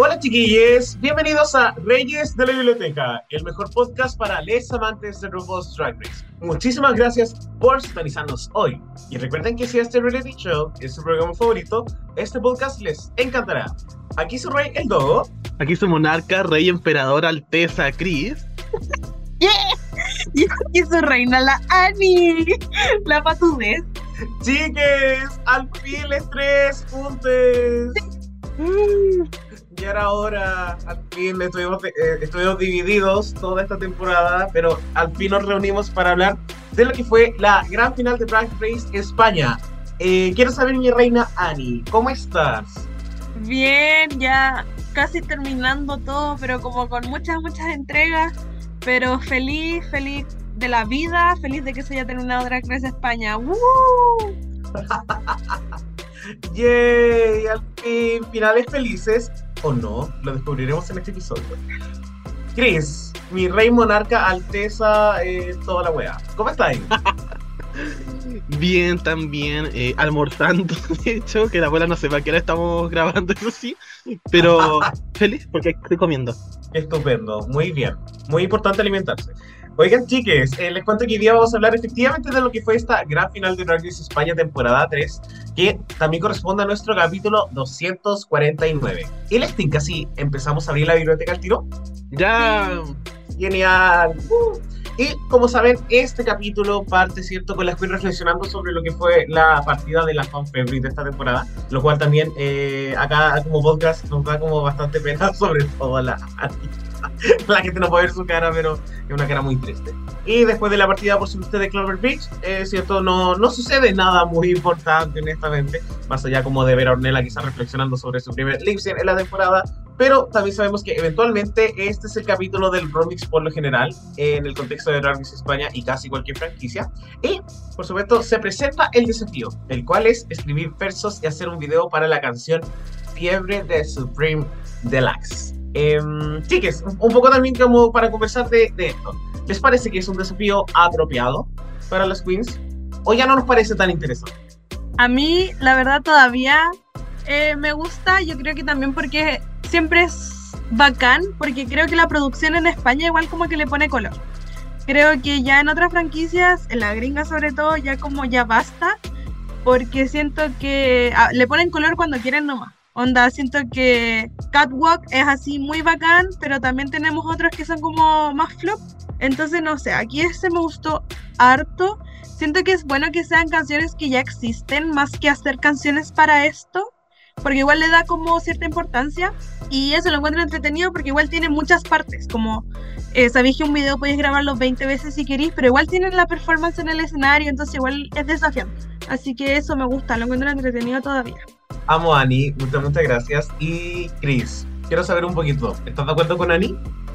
Hola chiquillos, bienvenidos a Reyes de la Biblioteca, el mejor podcast para les amantes de RuPaul's Drag Race. Muchísimas gracias por sintonizarnos hoy. Y recuerden que si este reality show es su programa favorito, este podcast les encantará. Aquí su rey, el Dogo. Aquí su monarca, rey emperador Alteza Cris. ¡Yeah! Y aquí su reina, la Ani, la patudez. Chiques, al fin les tres puntos. Ya era hora, al fin estuvimos, eh, estuvimos divididos toda esta temporada, pero al fin nos reunimos para hablar de lo que fue la gran final de Drag Race España. Eh, quiero saber, mi reina Ani, ¿cómo estás? Bien, ya casi terminando todo, pero como con muchas, muchas entregas, pero feliz, feliz de la vida, feliz de que se haya terminado Drag Race España. ¡Woo! ¡Yay! Al fin, finales felices o no, lo descubriremos en este episodio. Chris, mi rey monarca, alteza, eh, toda la wea. ¿Cómo estáis? Bien, también, eh, almorzando, de hecho, que la abuela no sepa que ahora estamos grabando, eso sí, pero feliz porque estoy comiendo. Estupendo, muy bien. Muy importante alimentarse. Oigan, chiques, eh, les cuento que hoy día vamos a hablar efectivamente de lo que fue esta gran final de Drag Race España temporada 3, que también corresponde a nuestro capítulo 249. Y les tinca si empezamos a abrir la biblioteca al tiro. Ya. Genial. Uh. Y como saben, este capítulo parte, ¿cierto?, con las que reflexionando sobre lo que fue la partida de la fan favorite de esta temporada, lo cual también eh, acá como podcast nos da como bastante pena, sobre todo la la gente no puede ver su cara, pero es una cara muy triste. Y después de la partida, por supuesto, de Clover Beach, es cierto, no, no sucede nada muy importante, honestamente, más allá como de ver a Ornella quizás reflexionando sobre su primer lip en la temporada, pero también sabemos que eventualmente este es el capítulo del remix por lo general, en el contexto de Drag España y casi cualquier franquicia. Y, por supuesto, se presenta el desafío, el cual es escribir versos y hacer un video para la canción Fiebre de Supreme Deluxe. Eh, chiques, un poco también como para conversar de, de, esto. ¿Les parece que es un desafío apropiado para las queens? ¿O ya no nos parece tan interesante? A mí, la verdad, todavía eh, me gusta. Yo creo que también porque siempre es bacán, porque creo que la producción en España igual como que le pone color. Creo que ya en otras franquicias, en la gringa sobre todo, ya como ya basta, porque siento que ah, le ponen color cuando quieren nomás. Onda, siento que Catwalk es así muy bacán, pero también tenemos otros que son como más flop. Entonces, no sé, aquí este me gustó harto. Siento que es bueno que sean canciones que ya existen, más que hacer canciones para esto, porque igual le da como cierta importancia. Y eso lo encuentro entretenido porque igual tiene muchas partes, como eh, sabéis que un video podéis grabarlo 20 veces si queréis, pero igual tienen la performance en el escenario, entonces igual es desafiante. Así que eso me gusta, lo encuentro entretenido todavía. Amo a Ani, muchas, muchas gracias. Y Chris, quiero saber un poquito, ¿estás de acuerdo con Ani?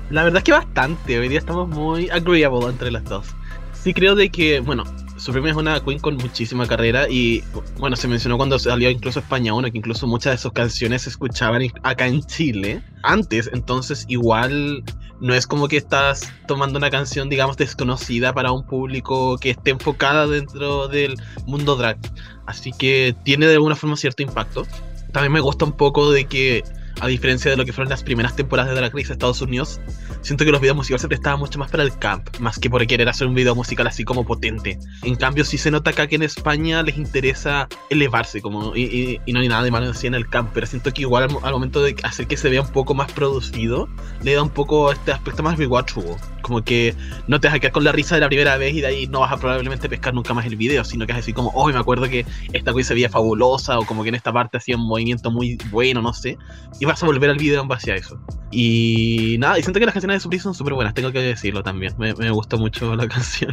La verdad es que bastante, hoy día estamos muy agreeable entre las dos. Sí creo de que, bueno, Supreme es una queen con muchísima carrera y, bueno, se mencionó cuando salió incluso España 1 que incluso muchas de sus canciones se escuchaban acá en Chile antes, entonces igual no es como que estás tomando una canción, digamos, desconocida para un público que esté enfocada dentro del mundo drag. Así que tiene de alguna forma cierto impacto. También me gusta un poco de que a diferencia de lo que fueron las primeras temporadas de Drag Race Estados Unidos, siento que los videos musicales se prestaban mucho más para el camp, más que por querer hacer un video musical así como potente. En cambio, sí se nota acá que en España les interesa elevarse, como, y, no hay nada de malo en el camp, pero siento que igual al, momento de hacer que se vea un poco más producido, le da un poco este aspecto más rewatchable. Como que no te vas a quedar con la risa de la primera vez y de ahí no vas a probablemente pescar nunca más el video, sino que es así como, oh, me acuerdo que esta cosa se veía fabulosa, o como que en esta parte hacía un movimiento muy bueno, no sé. Y vas a volver al video en base a eso. Y nada, y siento que las canciones de Surprise son súper buenas, tengo que decirlo también. Me, me gustó mucho la canción.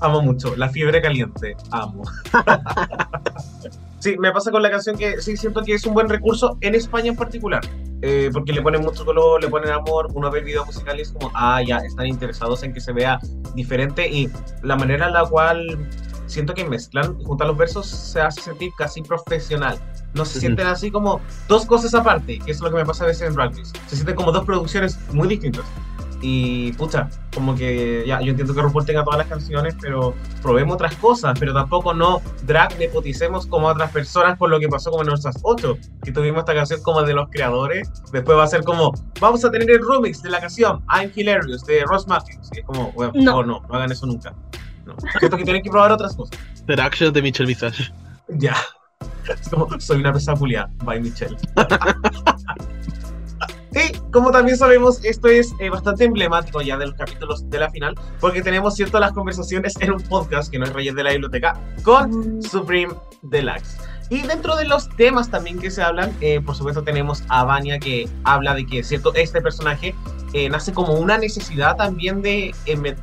Amo mucho, la fiebre caliente, amo. sí, me pasa con la canción que sí siento que es un buen recurso en España en particular. eh, porque le ponen mucho color, le ponen amor, uno ve el video musical y es como, ah, ya, están interesados en que se vea diferente y la manera en la cual siento que mezclan y juntan los versos se hace sentir casi profesional. No se Ujú. sienten así como dos cosas aparte, que es lo que me pasa a veces en Race. Se sienten como dos producciones muy distintas. Y pucha, como que ya, yo entiendo que RuPaul tenga todas las canciones, pero probemos otras cosas, pero tampoco no drag nepoticemos como a otras personas por lo que pasó como en nuestras ocho, que tuvimos esta canción como de los creadores, después va a ser como, vamos a tener el remix de la canción I'm Hilarious de Ross Matthews, y es como, bueno, No. favor, no, no hagan eso nunca. No. Siento que tienen que probar otras cosas. The Actions de Michelle Visage. Ya. Es como, soy una pesa puliada, by Michelle. Y como también sabemos, esto es eh, bastante emblemático ya de los capítulos de la final, porque tenemos ciertas las conversaciones en un podcast que no es Reyes de la Biblioteca con Supreme Deluxe. Y dentro de los temas también que se hablan, eh, por supuesto tenemos a Vania que habla de que cierto este personaje eh, nace como una necesidad también de,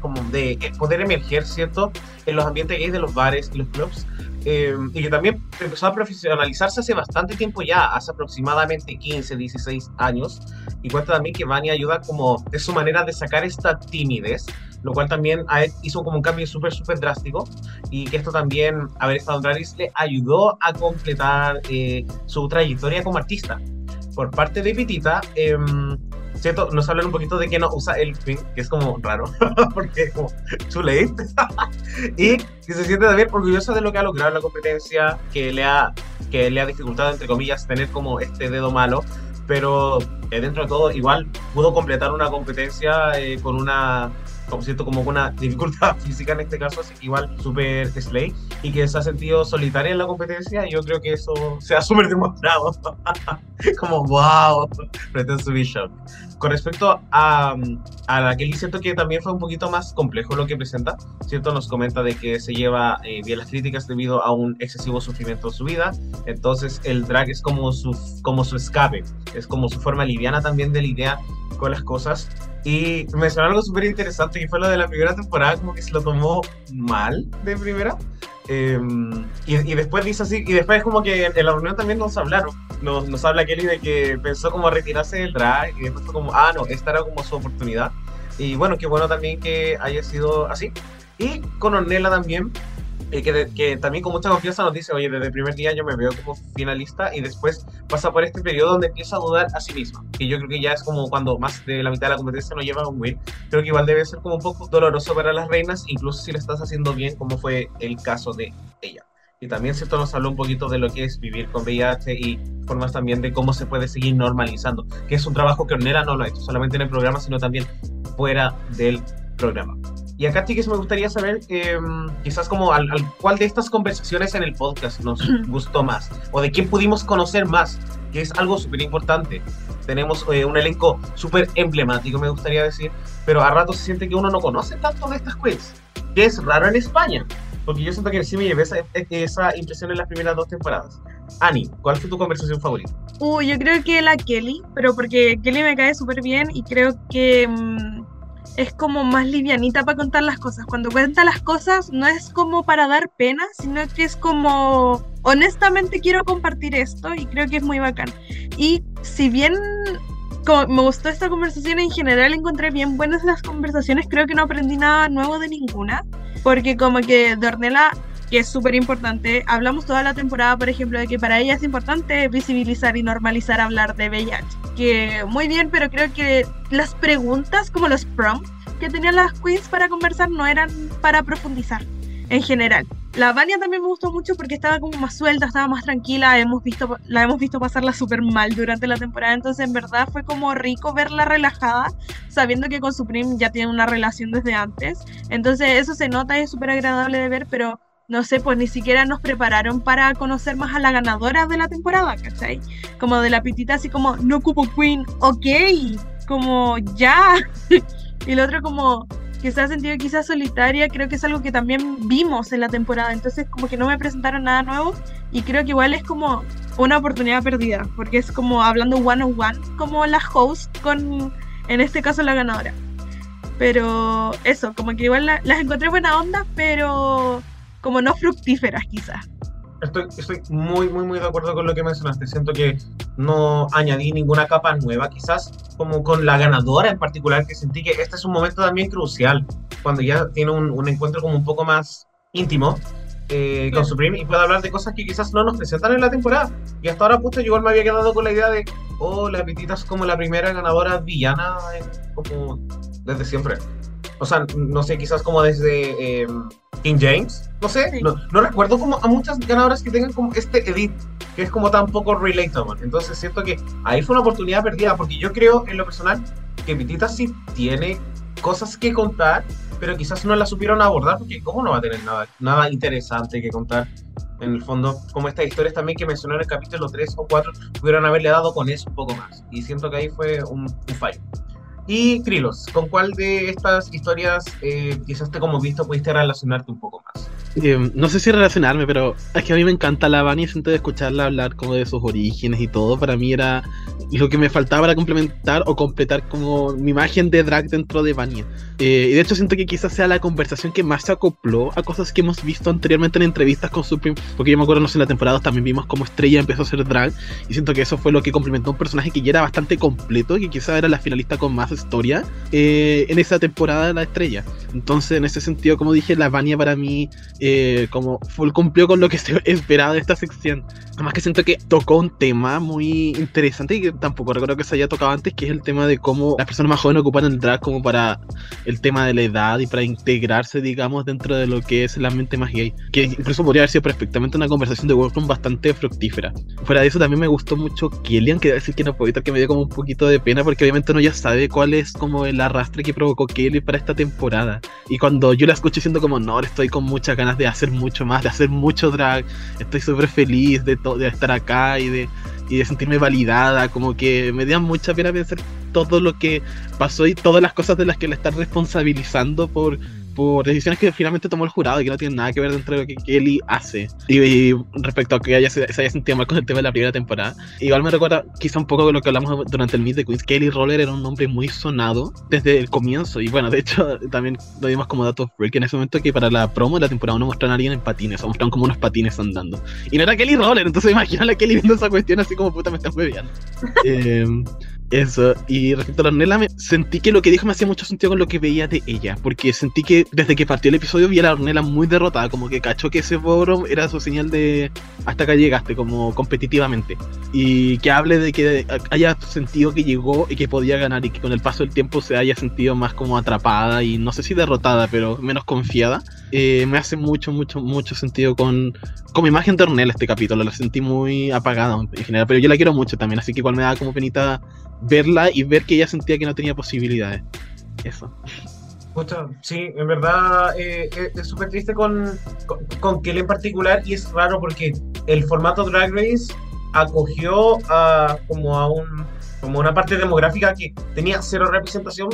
como de eh, poder emerger, ¿cierto? En los ambientes gays de los bares y los clubs. eh, y que también empezó a profesionalizarse hace bastante tiempo ya, hace aproximadamente 15, 16 años. Y cuenta también que Vania ayuda como de su manera de sacar esta timidez, lo cual también hizo como un cambio súper, súper drástico. Y que esto también, haber estado en Race, le ayudó a completar eh, su trayectoria como artista. Por parte de Pitita, em, ¿cierto? Nos hablan un poquito de que no usa el pin, que es como raro, porque es como too late. y que se siente también orgullosa de lo que ha logrado la competencia, que le ha, que le ha dificultado, entre comillas, tener como este dedo malo, pero eh, dentro de todo igual pudo completar una competencia eh, con una como siento como una dificultad física en este caso, así que igual super slay y que se ha sentido solitaria en la competencia y yo creo que eso se ha súper demostrado como wow pretend to be shocked con respecto a, a Kelly, siento que también fue un poquito más complejo lo que presenta. Cierto, nos comenta de que se lleva eh, bien las críticas debido a un excesivo sufrimiento en su vida. Entonces, el drag es como su, como su escape, es como su forma liviana también de lidiar con las cosas. Y mencionó algo súper interesante que fue lo de la primera temporada, como que se lo tomó mal de primera. Eh, y, y después dice así, y después como que en la reunión también nos hablaron, nos, nos habla Kelly de que pensó como retirarse del drag y después fue como, ah, no, esta era como su oportunidad. Y bueno, qué bueno también que haya sido así. Y con Ornella también, que, que también con mucha confianza nos dice, oye, desde el primer día yo me veo como finalista y después pasa por este periodo donde empieza a dudar a sí misma, que yo creo que ya es como cuando más de la mitad de la competencia no lleva un win, creo que igual debe ser como un poco doloroso para las reinas, incluso si lo estás haciendo bien, como fue el caso de ella. Y también, ¿cierto? Nos habló un poquito de lo que es vivir con VIH y formas también de cómo se puede seguir normalizando, que es un trabajo que Ornella no lo ha hecho solamente en el programa, sino también fuera del programa. Y acá, chicos, me gustaría saber, eh, quizás como al, al cuál de estas conversaciones en el podcast nos gustó más, o de quién pudimos conocer más, que es algo súper importante. Tenemos eh, un elenco súper emblemático, me gustaría decir, pero a rato se siente que uno no conoce tanto de estas queens, que es raro en España, porque yo siento que sí me llevé esa, esa impresión en las primeras dos temporadas. Ani, ¿cuál fue tu conversación favorita? Uh, yo creo que la Kelly, pero porque Kelly me cae súper bien y creo que mm, es como más livianita para contar las cosas. Cuando cuenta las cosas no es como para dar pena, sino que es como, honestamente quiero compartir esto y creo que es muy bacán. Y si bien como me gustó esta conversación en general, encontré bien buenas las conversaciones, creo que no aprendí nada nuevo de ninguna, porque como que de Ornella que es súper importante. Hablamos toda la temporada, por ejemplo, de que para ella es importante visibilizar y normalizar hablar de VIH. Que muy bien, pero creo que las preguntas, como los prompts que tenían las queens para conversar, no eran para profundizar en general. La Vania también me gustó mucho porque estaba como más suelta, estaba más tranquila, hemos visto, la hemos visto pasarla súper mal durante la temporada, entonces en verdad fue como rico verla relajada, sabiendo que con Supreme ya tiene una relación desde antes, entonces eso se nota y es súper agradable de ver, pero no sé, pues ni siquiera nos prepararon para conocer más a la ganadora de la temporada, ¿cachai? Como de la pitita así como, no ocupo Queen, ok, como ya. y el otro como que se ha sentido quizás solitaria, creo que es algo que también vimos en la temporada, entonces como que no me presentaron nada nuevo y creo que igual es como una oportunidad perdida, porque es como hablando one on one, como la host con, en este caso, la ganadora. Pero eso, como que igual la- las encontré buena onda, pero como no fructíferas quizás. estoy, estoy muy, muy, muy de acuerdo con lo que mencionaste. Siento que no añadí ninguna capa nueva, quizás como con la ganadora en particular, que sentí que este es un momento también crucial, cuando ya tiene un, un encuentro como un poco más íntimo eh, con Supreme y puede hablar de cosas que quizás no nos presentan en la temporada. Y hasta ahora, puta, yo igual me había quedado con la idea de, oh, la Pitita es como la primera ganadora villana como desde siempre. O sea, no sé, quizás como desde eh, King James, no sé, Sí. no, no recuerdo como a muchas ganadoras que tengan como este edit, que es como tan poco relatable. Entonces siento que ahí fue una oportunidad perdida, porque yo creo en lo personal que Pitita sí tiene cosas que contar, pero quizás no las supieron abordar, porque ¿cómo no va a tener nada, nada interesante que contar? En el fondo, como estas historias también que mencionó en el capítulo 3 o 4, pudieron haberle dado con eso un poco más. Y siento que ahí fue un, un fallo. Y Krilos, ¿con cuál de estas historias eh, quizás te como visto pudiste relacionarte un poco más? Eh, no sé si relacionarme, pero es que a mí me encanta la Vani de escucharla hablar como de sus orígenes y todo. Para mí era lo que me faltaba para complementar o completar como mi imagen de drag dentro de Vania. Eh, y de hecho siento que quizás sea la conversación que más se acopló a cosas que hemos visto anteriormente en entrevistas con Supreme. Porque yo me acuerdo, no sé, en la temporada también vimos como Estrella empezó a hacer drag. Y siento que eso fue lo que complementó un personaje que ya era bastante completo y que quizás era la finalista con más historia eh, en esa temporada de la Estrella. Entonces, en ese sentido, como dije, la Vania para mí eh, como full cumplió con lo que se esperaba de esta sección. Además que siento que tocó un tema muy interesante y que tampoco recuerdo que se haya tocado antes, que es el tema de cómo las personas más jóvenes ocupan el drag como para el tema de la edad y para integrarse, digamos, dentro de lo que es el ambiente más gay. Que incluso podría haber sido perfectamente una conversación de Workroom bastante fructífera. Fuera de eso, también me gustó mucho Killian, que decir que no puedo evitar que me dio como un poquito de pena, porque obviamente uno ya sabe cuál es como el arrastre que provocó Kelly para esta temporada. Y cuando yo la escucho diciendo como, no, estoy con muchas ganas de hacer mucho más, de hacer mucho drag, estoy súper feliz de, de estar acá y de, y de sentirme validada, como que me da mucha pena pensar todo lo que pasó y todas las cosas de las que la están responsabilizando por, por decisiones que finalmente tomó el jurado y que no tienen nada que ver dentro de lo que Kelly hace. Y, y respecto a que ella se, se haya sentido mal con el tema de la primera temporada, igual me recuerda quizá un poco de lo que hablamos durante el Meet de Queens. Kelly Roller era un nombre muy sonado desde el comienzo. Y bueno, de hecho, también lo dimos como dato freak en ese momento que para la promo de la temporada no mostraron a alguien en patines, o mostraron como unos patines andando. Y no era Kelly Roller, entonces imagina a Kelly viendo esa cuestión así como puta me están bebiendo. eh, eso, y respecto a la Ornella, sentí que lo que dijo me hacía mucho sentido con lo que veía de ella, porque sentí que desde que partió el episodio vi a la Ornella muy derrotada, como que cachó que ese boro era su señal de hasta acá llegaste, como competitivamente, y que hable de que haya sentido que llegó y que podía ganar, y que con el paso del tiempo se haya sentido más como atrapada, y no sé si derrotada, pero menos confiada, eh, me hace mucho, mucho, mucho sentido con, con mi imagen de Ornella este capítulo, la sentí muy apagada en general, pero yo la quiero mucho también, así que igual me da como penita verla y ver que ella sentía que no tenía posibilidades. Eso. Pucha, sí, en verdad eh, eh, es súper triste con, con, con Kelly en particular y es raro porque el formato Drag Race acogió a como a un como una parte demográfica que tenía cero representación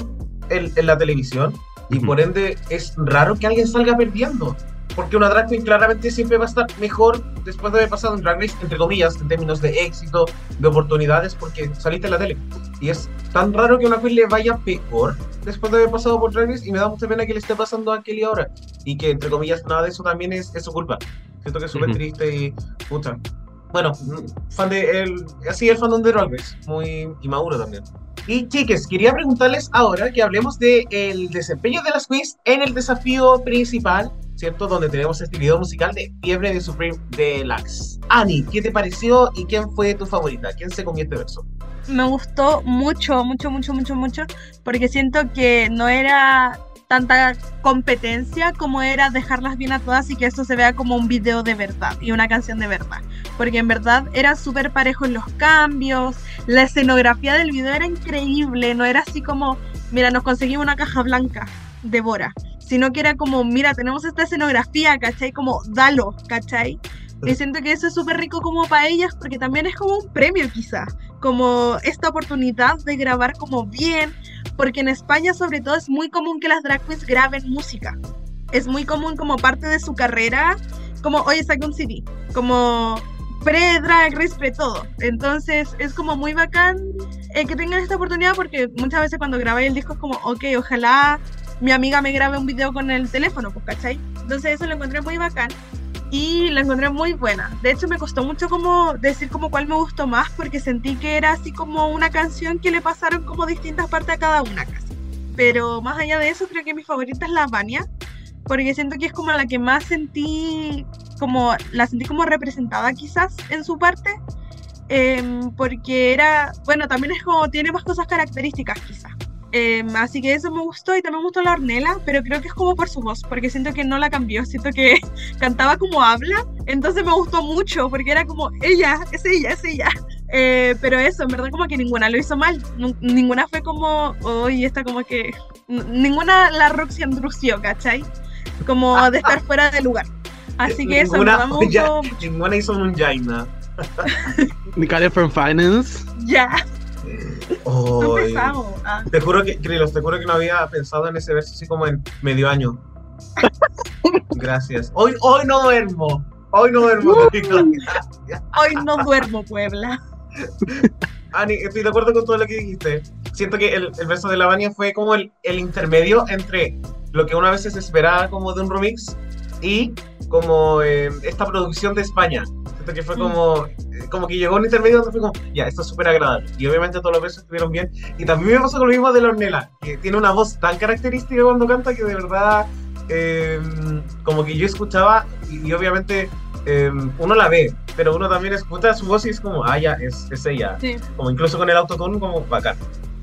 en, en la televisión y por ende es raro que alguien salga perdiendo. Porque una drag queen claramente siempre va a estar mejor después de haber pasado en Drag Race, entre comillas, en términos de éxito, de oportunidades, porque saliste en la tele. Y es tan raro que una queen le vaya peor después de haber pasado por Drag Race y me da mucha pena que le esté pasando a Kelly ahora. Y que, entre comillas, nada de eso también es, es su culpa. Siento que es súper Ujú. triste y puta. Bueno, fan de el, así el fandom de Drag Race, muy inmaduro también. Y chiques, quería preguntarles ahora que hablemos del desempeño de las queens en el desafío principal, ¿cierto? Donde tenemos este video musical de Fiebre de Supreme Deluxe. Ani, ¿qué te pareció y quién fue tu favorita? ¿Quién se comió este verso? me gustó mucho, mucho, mucho, mucho, mucho, porque siento que no era tanta competencia como era dejarlas bien a todas y que esto se vea como un video de verdad y una canción de verdad. Porque en verdad era súper parejo en los cambios, la escenografía del video era increíble, no era así como, mira, nos conseguimos una caja blanca de Bora, sino que era como, mira, tenemos esta escenografía, ¿cachai? Como, dalo, ¿cachai? Y siento que eso es súper rico como para ellas porque también es como un premio quizá, como esta oportunidad de grabar como bien, porque en España sobre todo es muy común que las drag queens graben música. Es muy común como parte de su carrera, como, oye, saca un CD, como pre-drag race, pre-todo. Entonces es como muy bacán eh, que tengan esta oportunidad porque muchas veces cuando grabé el disco es como, ok, ojalá mi amiga me grabe un video con el teléfono, pues, ¿cachai? Entonces eso lo encontré muy bacán. y la encontré muy buena. De hecho, me costó mucho como decir como cuál me gustó más porque sentí que era así como una canción que le pasaron como distintas partes a cada una casi. Pero más allá de eso, creo que mi favorita es la Vania porque siento que es como la que más sentí como la sentí como representada quizás en su parte. em, porque era, bueno, también es como, tiene más cosas características quizás. Em, así que eso me gustó y también me gustó la Ornella, pero creo que es como por su voz, porque siento que no la cambió, siento que cantaba como habla, entonces me gustó mucho, porque era como ella, es ella, es ella. Eh, pero eso, en verdad como que ninguna lo hizo mal, ninguna fue como, hoy está como que, n- ninguna la Roxy andrució, ¿cachai? Como de estar fuera de lugar. Así que eso, Ninguna- verdad me ya- gustó mucho. Ninguna hizo un Jaina. Nicole from Finance. Ya, no Ah. Te juro que, Krilos, te juro que no había pensado en ese verso así como en medio año. Gracias. Hoy, hoy no duermo. Hoy no duermo. Krilos. Hoy no duermo, Puebla. Ani, estoy de acuerdo con todo lo que dijiste. Siento que el, el verso de Lavania fue como el, el intermedio entre lo que una vez se esperaba como de un remix y como eh, esta producción de España. Siento que fue Mm. como, eh, como que llegó un intermedio donde fue como, ya, esto es súper agradable. Y obviamente todos los versos estuvieron bien. Y también me pasó con lo mismo de la Ornella, que tiene una voz tan característica cuando canta que de verdad, eh, como que yo escuchaba y, y obviamente eh, uno la ve, pero uno también escucha su voz y es como, ah, ya, es, es ella Sí. como incluso con el autotune, como bacán.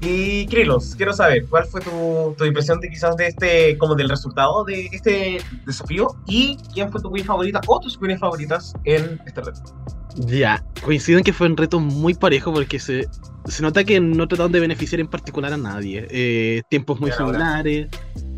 Y Krilos, quiero saber, ¿cuál fue tu, tu impresión de quizás de este, como del resultado de este desafío? ¿Y quién fue tu queen favorita o tus queens favoritas en este reto? Ya, coincido en que fue un reto muy parejo porque se, se nota que no trataron de beneficiar en particular a nadie. Eh, tiempos muy similares.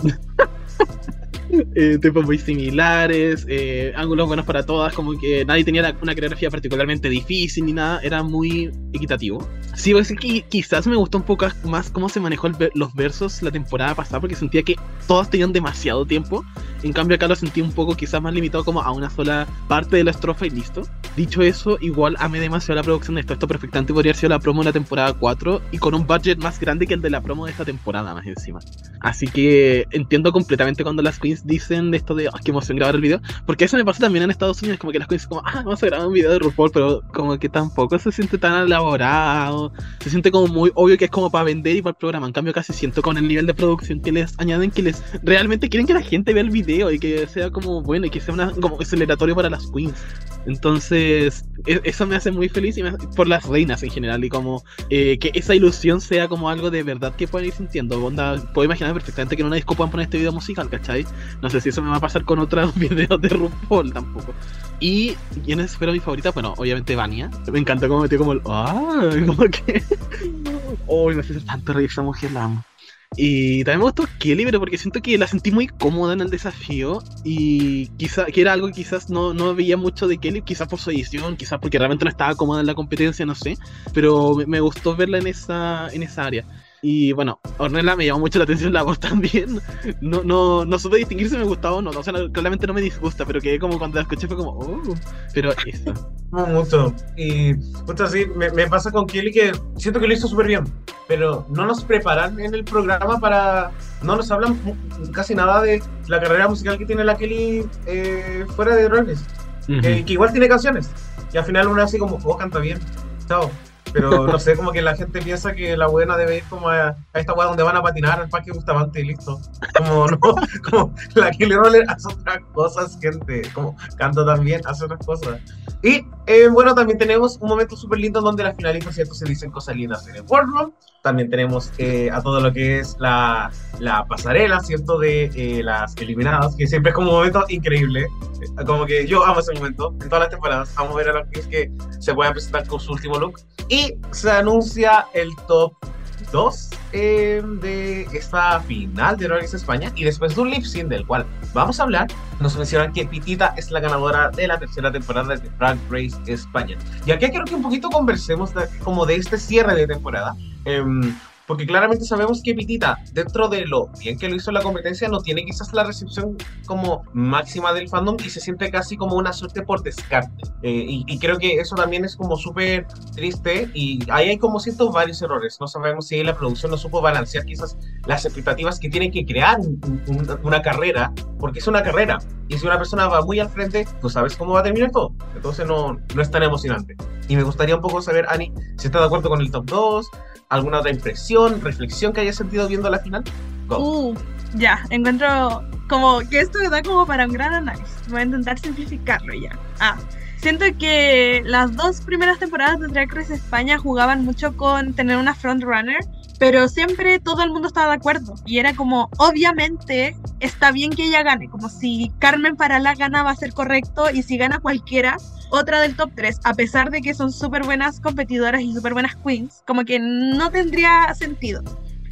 Eh, muy similares, eh, ángulos buenos para todas, como que nadie tenía una coreografía particularmente difícil ni nada, era muy equitativo. Sí, decir que quizás me gustó un poco más cómo se manejó el los versos la temporada pasada, porque sentía que todas tenían demasiado tiempo. En cambio, acá lo sentí un poco quizás más limitado como a una sola parte de la estrofa y listo. Dicho eso, igual amé demasiado la producción de esto. Esto perfectamente podría haber sido la promo de la temporada 4 y con un budget más grande que el de la promo de esta temporada, más encima. Así que entiendo completamente cuando las queens dicen esto de "Ah, qué emoción grabar el video, porque eso me pasa también en Estados Unidos, como que las queens como, ah, vamos a grabar un video de RuPaul, pero como que tampoco se siente tan elaborado, se siente como muy obvio que es como para vender y para el programa. En cambio, casi siento con el nivel de producción que les añaden que les realmente quieren que la gente vea el video y que sea como bueno y que sea una, como aceleratorio para las queens. Entonces, e- eso me hace muy feliz y me por las reinas en general y como eh, que esa ilusión sea como algo de verdad que pueden ir sintiendo. Onda, puedo imaginar perfectamente que en una disco puedan poner este video musical, ¿cachai? No sé si eso me va a pasar con otros videos de RuPaul tampoco. Y quiénes fueron mis favoritas, bueno, obviamente Vania. Me encantó como metió como el. ¡Ah! Como que. ¡Oh! me hace tanto reír esa mujer, la amo. Y también me gustó Kelly, pero porque siento que la sentí muy cómoda en el desafío. Y quizá que era algo que quizás no, no veía mucho de Kelly, quizás por su edición, quizás porque realmente no estaba cómoda en la competencia, no sé. Pero me, me gustó verla en esa, en esa área. Y bueno, Ornella me llamó mucho la atención la voz también. No, no, no supe distinguir si me gustaba o no. O sea, no- claramente no me disgusta, pero que como cuando la escuché fue como, oh. Pero eso. No mucho. Y mucho así, me, me pasa con Kelly que siento que lo hizo súper bien, pero no nos preparan en el programa para. No nos hablan casi nada de la carrera musical que tiene la Kelly eh, fuera de Drag Race. que, que igual tiene canciones. Y al final uno así como, oh, canta bien, chao. Pero no sé, como que la gente piensa que la buena debe ir como a, a esta weá donde van a patinar al parque Bustamante y listo. Como, no, como la Kelly Roller hace otras cosas, gente. Como canta también, hace otras cosas. Y eh, bueno, también tenemos un momento súper lindo donde las finalistas, ¿cierto? Se dicen cosas lindas en el boardroom. También tenemos eh, a todo lo que es la, la pasarela, ¿cierto? De eh, las eliminadas, que siempre es como un momento increíble. Eh, Como que yo amo ese momento en todas las temporadas. Vamos a ver a queens que se puedan presentar con su último look. Y se anuncia el top 2 eh, de esta final de Race España. Y después de un lip sync del cual vamos a hablar, nos mencionan que Pitita es la ganadora de la tercera temporada de Drag Race España. Y aquí quiero que un poquito conversemos de- como de este cierre de temporada. Em, porque claramente sabemos que Pitita, dentro de lo bien que lo hizo en la competencia, no tiene quizás la recepción como máxima del fandom y se siente casi como una suerte por descarte. Eh, y, y creo que eso también es como súper triste y ahí hay como ciertos varios errores. No sabemos si la producción no supo balancear quizás las expectativas que tienen que crear un- un- una carrera, porque es una carrera. Y si una persona va muy al frente, tú sabes cómo va a terminar todo. Entonces no, no es tan emocionante. Y me gustaría un poco saber, Ani, si está de acuerdo con el top 2, alguna otra impresión, reflexión que hayas sentido viendo la final. Uh, ya, encuentro como que esto da como para un gran análisis. Voy a intentar simplificarlo ya. Ah, siento que las dos primeras temporadas de Drag Race España jugaban mucho con tener una frontrunner, pero siempre todo el mundo estaba de acuerdo. Y era como, obviamente, está bien que ella gane. Como si Carmen Parala gana va a ser correcto y si gana cualquiera, otra del top 3, a pesar de que son súper buenas competidoras y súper buenas queens, como que no tendría sentido.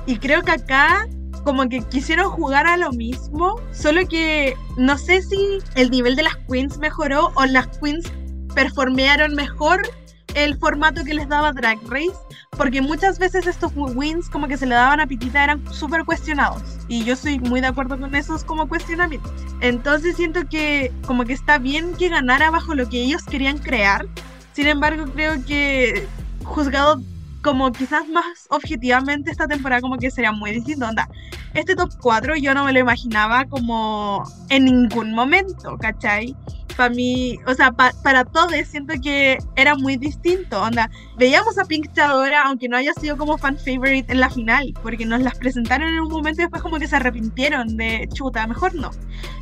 Y creo que acá como que quisieron jugar a lo mismo, solo que no sé si el nivel de las queens mejoró o las queens performearon mejor el formato que les daba Drag Race, porque muchas veces estos wins como que se le daban a Pitita eran súper cuestionados y yo soy muy de acuerdo con esos como cuestionamientos. Entonces siento que como que está bien que ganara bajo lo que ellos querían crear, sin embargo creo que juzgado como quizás más objetivamente esta temporada como que sería muy distinto. Onda, este top 4 yo no me lo imaginaba como en ningún momento, ¿cachai? Para mí, o sea, pa- para todos siento que era muy distinto. Onda, veíamos a Pink Chadora, aunque no haya sido como fan favorite en la final, porque nos las presentaron en un momento y después como que se arrepintieron de chuta, mejor no.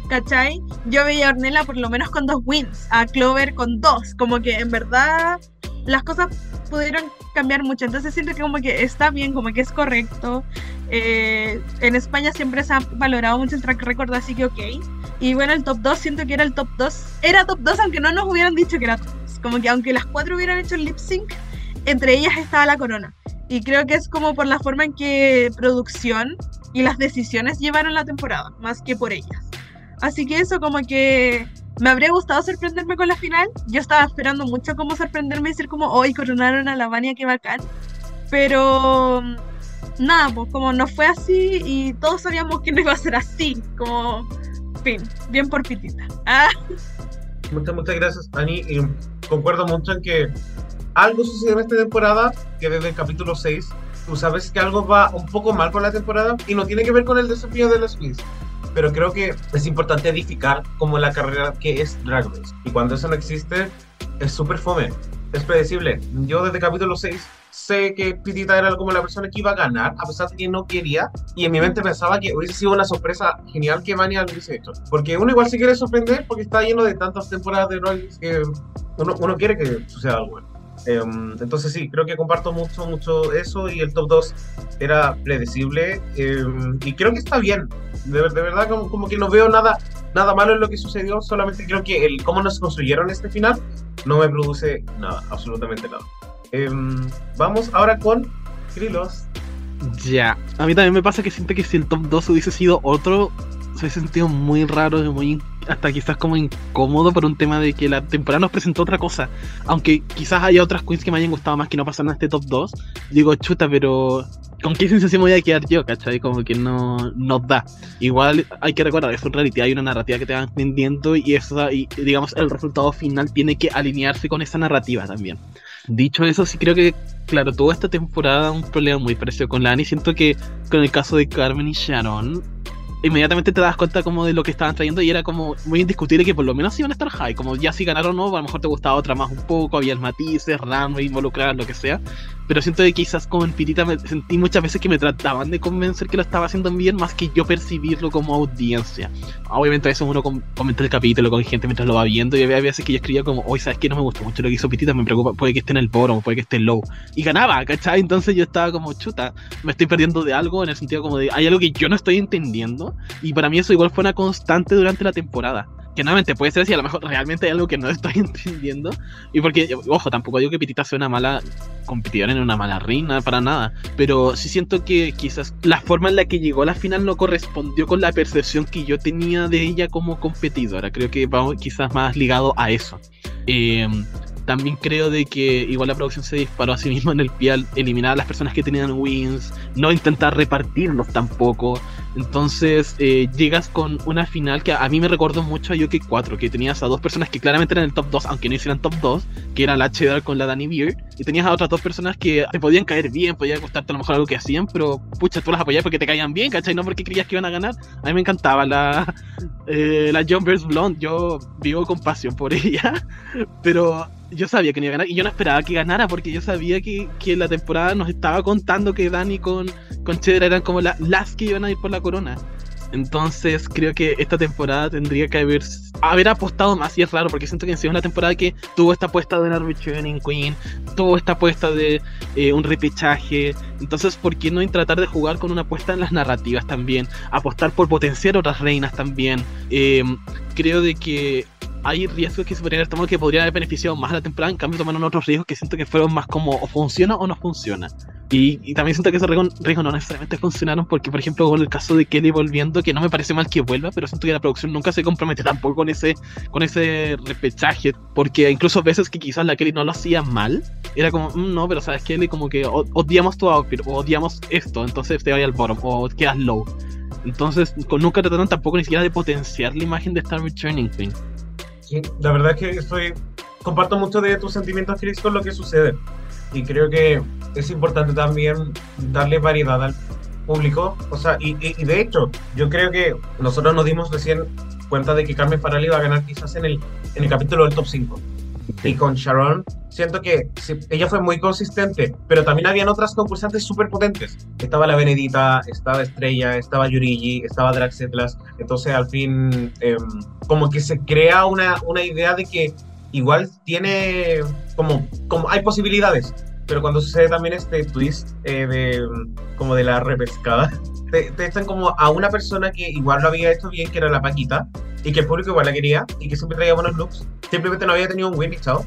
¿Cachai? Yo veía a Ornella por lo menos con dos wins, a Clover con dos, como que en verdad las cosas pudieron cambiar mucho. Entonces siento que como que está bien, como que es correcto. Eh, en España siempre se ha valorado mucho el track record, así que ok. Y bueno, el top 2 siento que era el top 2. Era top 2 aunque no nos hubieran dicho que era top 2. Como que aunque las cuatro hubieran hecho el lip sync, entre ellas estaba la corona. Y creo que es como por la forma en que producción y las decisiones llevaron la temporada, más que por ellas. Así que eso como que me habría gustado sorprenderme con la final. Yo estaba esperando mucho como sorprenderme y decir como, hoy coronaron a la Vania, qué bacán. Pero nada, pues como no fue así y todos sabíamos que no iba a ser así. Como, bien por Pitita. Ah, Muchas, muchas gracias, Ani. Y concuerdo mucho en que algo sucedió en esta temporada, que desde el capítulo 6, tú sabes que algo va un poco mal con la temporada y no tiene que ver con el desafío de los queens. Pero creo que es importante edificar como la carrera que es Drag Race. Y cuando eso no existe, es súper fome. Es predecible. Yo desde capítulo 6 sé que Pitita era como la persona que iba a ganar, a pesar de que no quería. Y en mi mente pensaba que hubiese sido una sorpresa genial que Vania lo hubiese hecho. Porque uno igual se quiere sorprender porque está lleno de tantas temporadas de Race que uno, uno quiere que suceda algo. Em, entonces sí, creo que comparto mucho, mucho eso y el top 2 era predecible em, y creo que está bien. De, de verdad como, como que no veo nada, nada malo en lo que sucedió, solamente creo que el cómo nos construyeron este final no me produce nada, absolutamente nada. Em, vamos ahora con Krilos. Ya, a mí también me pasa que siento que si el top 2 hubiese sido otro, se hubiese sentido muy raro muy hasta quizás como incómodo por un tema de que la temporada nos presentó otra cosa. Aunque quizás haya otras queens que me hayan gustado más que no pasaron a este top 2. Digo, chuta, pero ¿con qué sensación me voy a quedar yo? ¿Cachai? Como que no nos da. Igual hay que recordar, es un reality, hay una narrativa que te van entendiendo y eso, y digamos, el resultado final tiene que alinearse con esa narrativa también. Dicho eso, sí creo que, claro, toda esta temporada un problema muy parecido con Lani. Siento que con el caso de Carmen y Sharon, inmediatamente te das cuenta como de lo que estaban trayendo y era como muy indiscutible que por lo menos iban a estar high, como ya si ganaron o no, a lo mejor te gustaba otra más un poco, había matices, random, involucradas, lo que sea, pero siento que quizás como en Pitita me sentí muchas veces que me trataban de convencer que lo estaba haciendo bien más que yo percibirlo como audiencia. Obviamente a veces uno com- comenta el capítulo con gente mientras lo va viendo y había veces que yo escribía como, hoy sabes que no me gustó mucho lo que hizo Pitita, me preocupa, puede que esté en el bottom, puede que esté en low. Y ganaba, ¿cachai? Entonces yo estaba como, chuta, me estoy perdiendo de algo en el sentido como de, hay algo que yo no estoy entendiendo y para mí eso igual fue una constante durante la temporada. Que nuevamente puede ser si a lo mejor realmente hay algo que no estoy entendiendo. Y porque, ojo, tampoco digo que Pitita sea una mala competidora en una mala reina, para nada. Pero sí siento que quizás la forma en la que llegó a la final no correspondió con la percepción que yo tenía de ella como competidora. Creo que va quizás más ligado a eso. Eh, también creo de que igual la producción se disparó a sí misma en el pie al eliminar a las personas que tenían wins, no intentar repartirlos tampoco. Entonces eh, llegas con una final que a mí me recordó mucho a Yoke 4, que tenías a dos personas que claramente eran el top 2, aunque no hicieran top 2, que eran la HDR con la Danny Beard, y tenías a otras dos personas que te podían caer bien, podía gustarte a lo mejor algo que hacían, pero pucha, tú las apoyabas porque te caían bien, ¿cachai? No porque creías que iban a ganar. A mí me encantaba la, eh, la John Blonde, yo vivo con pasión por ella, pero yo sabía que no iba a ganar y yo no esperaba que ganara porque yo sabía que, que la temporada nos estaba contando que Dani con, con Cheddar eran como la, las que iban a ir por la corona. Entonces creo que esta temporada tendría que haber, haber apostado más y es raro porque siento que en sí es una temporada que tuvo esta apuesta de una Returning Queen, tuvo esta apuesta de eh, un repechaje. Entonces, ¿por qué no tratar de jugar con una apuesta en las narrativas también? Apostar por potenciar otras reinas también. Eh, creo de que hay riesgos que se podrían haber tomado que podrían haber beneficiado más a la temporada, en cambio tomaron otros riesgos que siento que fueron más como o funciona o no funciona. Y, y también siento que esos riesgos, riesgos no necesariamente funcionaron porque, por ejemplo, con el caso de Kelly volviendo, que no me parece mal que vuelva, pero siento que la producción nunca se compromete tampoco con ese, con ese repechaje, porque incluso veces que quizás la Kelly no lo hacía mal, era como, "Mm, no, pero sabes, Kelly, como que odiamos tu outfit, o odiamos esto, entonces te vaya al bottom, o quedas low. Entonces, nunca trataron tampoco ni siquiera de potenciar la imagen de esta Returning Queen. La verdad es que estoy comparto mucho de tus sentimientos, Chris, con lo que sucede. Y creo que es importante también darle variedad al público. O sea, y, de hecho, yo creo que nosotros nos dimos recién cuenta de que Carmen Farali iba a ganar quizás en el, en el capítulo del top 5. Y con Sharon, siento que sí, ella fue muy consistente, pero también habían otras concursantes súper potentes. Estaba la Benedita, estaba Estrella, estaba Yurigi, estaba Drax Atlas. Entonces, al fin, em, como que se crea una, una idea de que igual tiene como, como hay posibilidades. Pero cuando sucede también este twist eh, de como de la repescada, te, te echan como a una persona que igual lo había hecho bien, que era la Paquita, y que el público igual la quería, y que siempre traía buenos looks. Simplemente no había tenido un win y chao.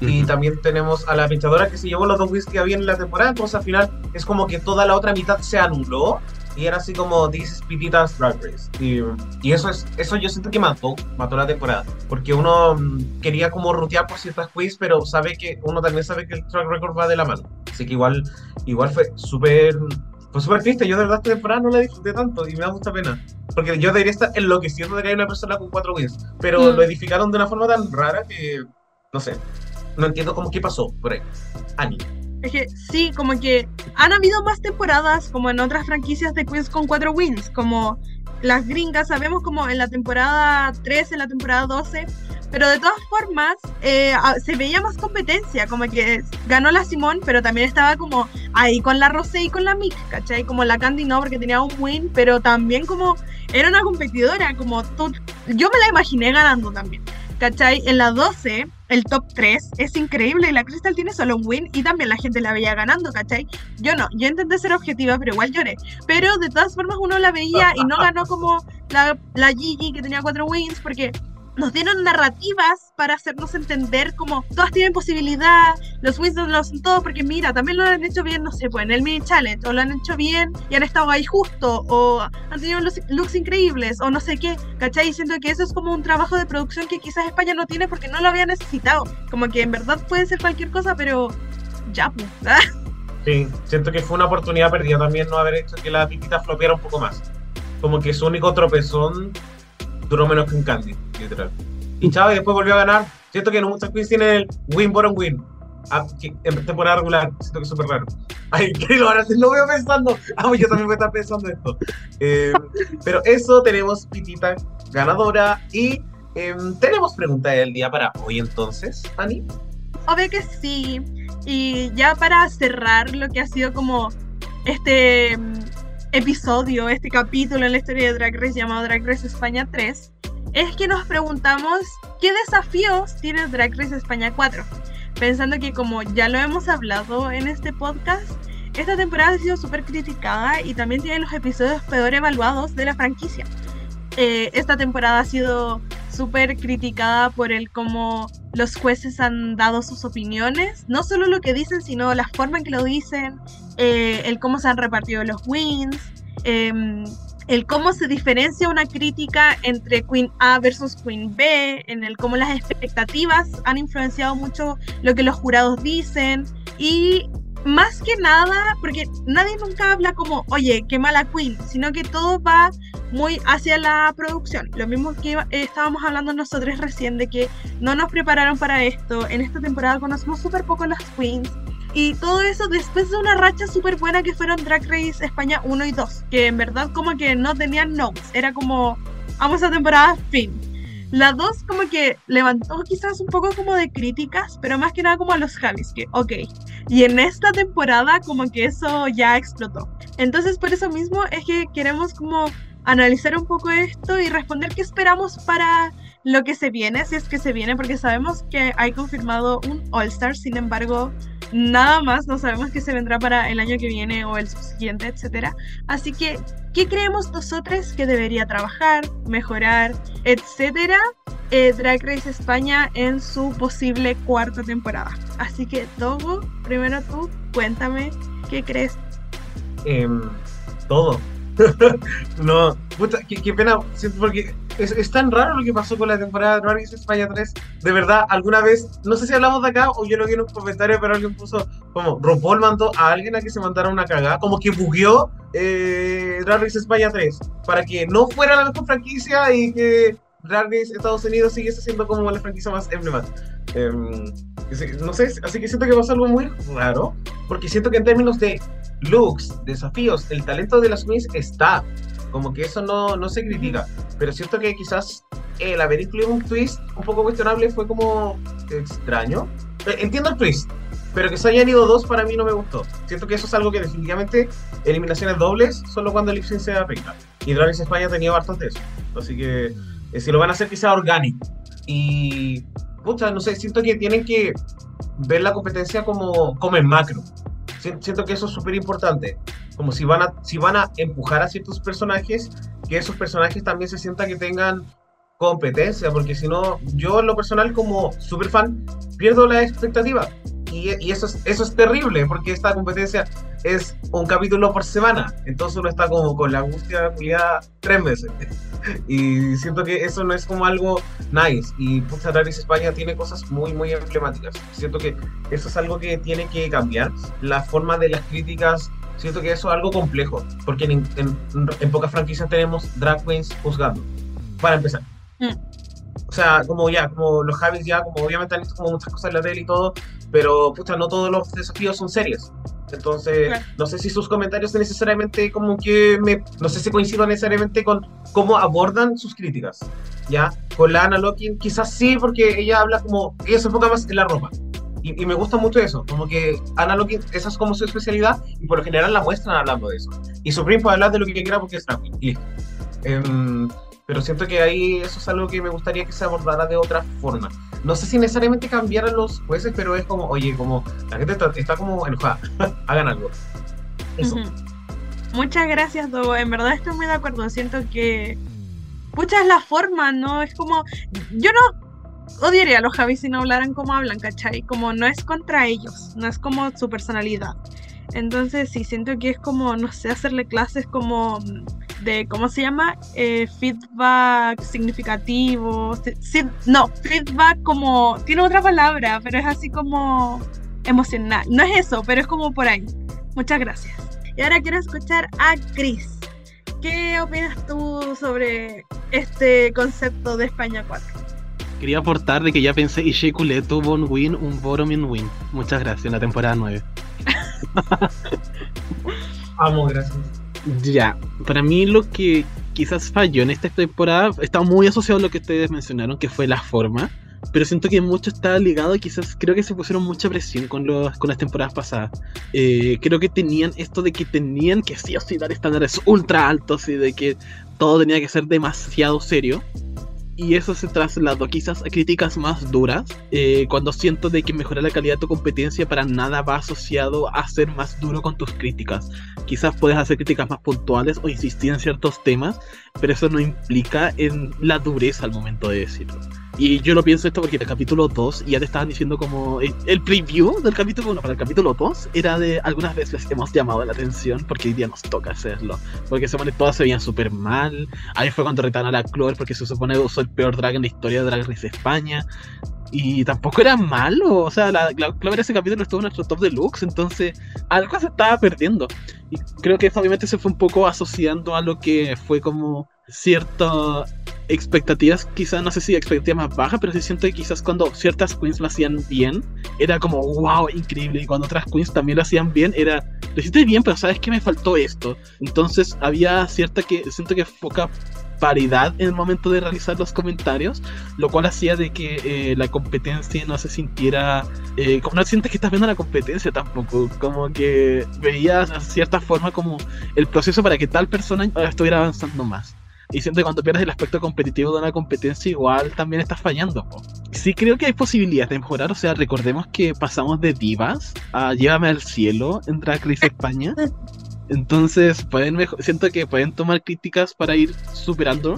Y Ujú. también tenemos a la pinchadora que se llevó los dos wins que había en la temporada, entonces al final es como que toda la otra mitad se anuló y era así como is Pititas Drag Race. Y, y eso es eso yo siento que mató, mató la temporada, porque uno mm, quería como rutear por ciertas quiz, pero sabe que uno también sabe que el track record va de la mano. Así que igual igual fue súper fue súper triste, yo de verdad esta temporada no la disfruté tanto y me da mucha pena. Porque yo debería estar enloqueciendo de que hay una persona con cuatro wins, pero Mm. lo edificaron de una forma tan rara que, no sé, no entiendo cómo qué pasó por ahí. Ani. Es que sí, como que han habido más temporadas como en otras franquicias de Queens con cuatro wins, como las gringas, sabemos como en la temporada 13, en la temporada 12, pero de todas formas eh, a- se veía más competencia, como que ganó la Simón, pero también estaba como ahí con la Rosé y con la Mick, ¿cachai? Como la Candy no, porque tenía un win, pero también como era una competidora, como tú, yo me la imaginé ganando también. ¿Cachai? En la 12, el top 3 es increíble y la Crystal tiene solo un win y también la gente la veía ganando, ¿cachai? Yo no, yo intenté ser objetiva, pero igual lloré. Pero de todas formas uno la veía y no ganó como la, la Gigi que tenía cuatro wins porque nos dieron narrativas para hacernos entender como todas tienen posibilidad, los wins no lo son todo, porque mira, también lo han hecho bien, no sé, pues en el mini challenge, o lo han hecho bien y han estado ahí justo, o han tenido looks, looks increíbles, o no sé qué, ¿cachai? Y siento que eso es como un trabajo de producción que quizás España no tiene porque no lo había necesitado, como que en verdad puede ser cualquier cosa, pero ya, pues. Sí, siento que fue una oportunidad perdida también no haber hecho que la pitita flopeara un poco más. Como que su único tropezón duró menos que un Candy, literal. Y Chávez después volvió a ganar. Siento que no muchas queens tienen el win bottom win. Ah, en temporada regular, siento que es súper raro. Ay, que lo, ahora lo veo pensando. Ah, yo también voy a estar pensando esto. Eh, pero eso, tenemos pitita ganadora y em, tenemos pregunta del día para hoy entonces, Ani. Obvio que sí. Y ya para cerrar lo que ha sido como este mm, episodio, este capítulo en la historia de Drag Race llamado Drag Race España 3, es que nos preguntamos qué desafíos tiene Drag Race España 4. Pensando que como ya lo hemos hablado en este podcast, esta temporada ha sido súper criticada y también tiene los episodios peor evaluados de la franquicia. Eh, esta temporada ha sido súper criticada por el cómo los jueces han dado sus opiniones, no solo lo que dicen, sino la forma en que lo dicen, eh, el cómo se han repartido los wins, em, el cómo se diferencia una crítica entre Queen A versus Queen B, en el cómo las expectativas han influenciado mucho lo que los jurados dicen. Y más que nada, porque nadie nunca habla como, oye, qué mala Queen, sino que todo va muy hacia la producción. Lo mismo que eh, estábamos hablando nosotros recién de que no nos prepararon para esto. En esta temporada conocimos súper poco las Queens. Y todo eso después de una racha súper buena que fueron Drag Race España 1 y 2, que en verdad como que no tenían notes, era como, vamos a temporada, fin. La 2 como que levantó quizás un poco como de críticas, pero más que nada como a los Javis, que ok. Y en esta temporada como que eso ya explotó. Entonces por eso mismo es que queremos como analizar un poco esto y responder qué esperamos para lo que se viene, si es que se viene, porque sabemos que hay confirmado un All Star, sin embargo, nada más, no sabemos qué se vendrá para el año que viene o el siguiente, etcétera. Así que, ¿qué creemos nosotros que debería trabajar, mejorar, etcétera? Eh, Drag Race España en su posible cuarta temporada. Así que, Togo, primero tú, cuéntame, ¿qué crees? Em, todo. no, puta, qué, pena, porque es, tan raro lo que pasó con la temporada de Drag España 3. De verdad, alguna vez, no sé si hablamos de acá o yo lo vi en un comentario, pero alguien puso como RuPaul mandó a alguien a que se mandara una cagada, como que bugueó eh, Drag Race España 3 para que no fuera la mejor franquicia y que Drag Race Estados Unidos siguiese siendo como la franquicia más emblemática. Em, no sé, así que siento que pasó algo muy raro, porque siento que en términos de looks, desafíos, el talento de las queens está. Como que eso no, no se critica. Pero siento que quizás el haber incluido un twist un poco cuestionable fue como extraño. Eh, entiendo el twist, pero que se hayan ido dos para mí no me gustó. Siento que eso es algo que definitivamente eliminaciones dobles solo cuando el se afecta. Y Drag España tenía bastante eso. Así que eh, si lo van a hacer sea orgánico. Y, pucha, no sé, siento que tienen que ver la competencia como, como en macro siento que eso es súper importante. Como si van, a, si van a empujar a ciertos personajes, que esos personajes también se sientan que tengan competencia, porque si no, yo en lo personal como super fan pierdo la expectativa. Y, y, eso, es, eso es terrible, porque esta competencia es un capítulo por semana. Entonces uno está como con la angustia de tres meses. y siento que eso no es como algo nice. Y Puzza España tiene cosas muy, muy emblemáticas. Siento que eso es algo que tiene que cambiar. La forma de las críticas, siento que eso es algo complejo. Porque en, en, pocas franquicias tenemos drag queens juzgando. Para empezar. Mm. O sea, como ya, como los Javis ya, como obviamente han visto como muchas cosas en la tele y todo, pero pucha, no todos los desafíos son serios. Entonces, no sé si sus comentarios necesariamente como que me, no sé si coincidan necesariamente con cómo abordan sus críticas. ¿Ya? Con la Ana Locking, quizás sí, porque ella habla como, ella se enfoca más en la ropa. Y, me gusta mucho eso, como que Ana Locking, esa es como su especialidad, y por lo general la muestran hablando de eso. Y Supreme puede hablar de lo que quiera porque es. Em, pero siento que ahí eso es algo que me gustaría que se abordara de otra forma. No sé si necesariamente cambiaran los jueces, pero es como, oye, como la gente está, como enojada, hagan algo. Eso. Muchas gracias, Dogo. En verdad estoy muy de acuerdo. Siento que. Pucha, es la forma, ¿no? Es como. Yo no odiaría a los Javis si no hablaran como hablan, ¿cachai? Como no es contra ellos, no es como su personalidad. Entonces, sí, siento que es como, no sé, hacerle clases como de, ¿cómo se llama? Eh, feedback significativo. no, feedback como, tiene otra palabra, pero es así como emocional. No es eso, pero es como por ahí. Muchas gracias. Y ahora quiero escuchar a Chris. ¿Qué opinas tú sobre este concepto de España 4? Quería aportar de que ya pensé y tuvo un win, un bottom win. Muchas gracias en la temporada 9. Amo, gracias. Ya, para mí lo que quizás falló en esta temporada está muy asociado a lo que ustedes mencionaron, que fue la forma. Pero siento que mucho está ligado, quizás creo que se pusieron mucha presión con, los, con las temporadas pasadas. Eh, creo que tenían esto de que tenían que sí o sí dar estándares ultra altos y de que todo tenía que ser demasiado serio. Y eso se trasladó quizás a críticas más duras, eh, cuando siento de que mejorar la calidad de tu competencia para nada va asociado a ser más duro con tus críticas. Quizás puedes hacer críticas más puntuales o insistir en ciertos temas, pero eso no implica en la dureza al momento de decirlo. Y yo lo pienso esto porque en el capítulo 2 ya te estaban diciendo como eh, el preview del capítulo 1 para el capítulo 2 era de algunas veces hemos llamado la atención porque hoy día nos toca hacerlo. Porque se supone todas se veían súper mal. Ahí fue cuando retaron a la Clover porque se supone que usó el peor drag en la historia de Drag Race España. Y tampoco era malo, o sea, la, la Clover ese capítulo estuvo en nuestro top deluxe, entonces algo se estaba perdiendo. Y creo que obviamente se fue un poco asociando a lo que fue como ciertas expectativas, quizás no sé si expectativas más bajas, pero sí siento que quizás cuando ciertas queens lo hacían bien, era como wow, increíble, y cuando otras queens también lo hacían bien, era lo hiciste bien, pero sabes que me faltó esto. Entonces había cierta que siento que poca paridad en el momento de realizar los comentarios, lo cual hacía de que eh, la competencia no se sintiera, eh, como no sientes que estás viendo la competencia tampoco, como que veías de cierta forma como el proceso para que tal persona estuviera avanzando más. Y siento que cuando pierdes el aspecto competitivo de una competencia, igual también estás fallando. po. Sí creo que hay posibilidades de mejorar. O sea, recordemos que pasamos de divas a Llévame al cielo en Drag Race España. Entonces, pueden siento que pueden tomar críticas para ir superando.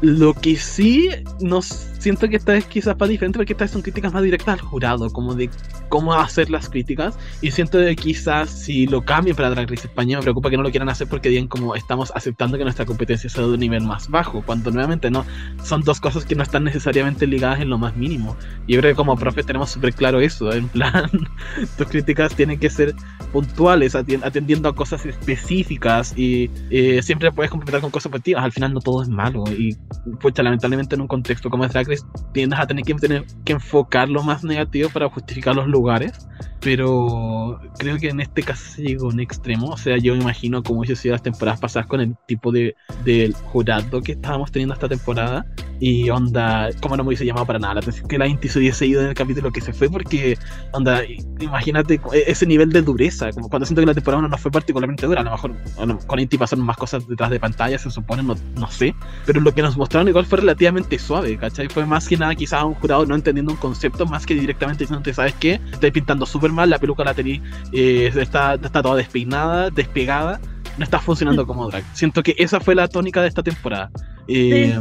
Lo que sí, no siento que esta vez quizás más diferente porque estas son críticas más directas al jurado, como de cómo hacer las críticas. Y siento que quizás si lo cambien para Drag Race España, me preocupa que no lo quieran hacer porque digan como estamos aceptando que nuestra competencia sea de un nivel más bajo, cuando nuevamente no, son dos cosas que no están necesariamente ligadas en lo más mínimo. Y yo creo que como profe tenemos súper claro eso, en plan, tus críticas tienen que ser puntuales, atendiendo a cosas específicas y eh, siempre puedes complementar con cosas positivas, al final no todo es malo y pucha, lamentablemente en un contexto como Race tiendes a tener que, tener que enfocar lo más negativo para justificar los lugares, pero creo que en este caso se llegó a un extremo, o sea, yo me imagino como hubiese sido las temporadas pasadas con el tipo de, de jurado que estábamos teniendo esta temporada y onda, como no me hubiese llamado para nada la atención que la Inti se hubiese ido en el capítulo que se fue porque onda, imagínate e- ese nivel de dureza, como cuando siento que la temporada 1 no fue particularmente dura, a lo mejor bueno, con Inti pasaron más cosas detrás de pantalla, se supone, no, no sé, pero lo que nos mostraron igual fue relativamente suave, ¿cachai? Fue más que nada quizás un jurado no entendiendo un concepto más que directamente diciendo, ¿sabes qué? Estáis pintando súper mal, la peluca la tenéis, eh, está, está toda despeinada, despegada, no está funcionando como drag. Siento que esa fue la tónica de esta temporada. Eh,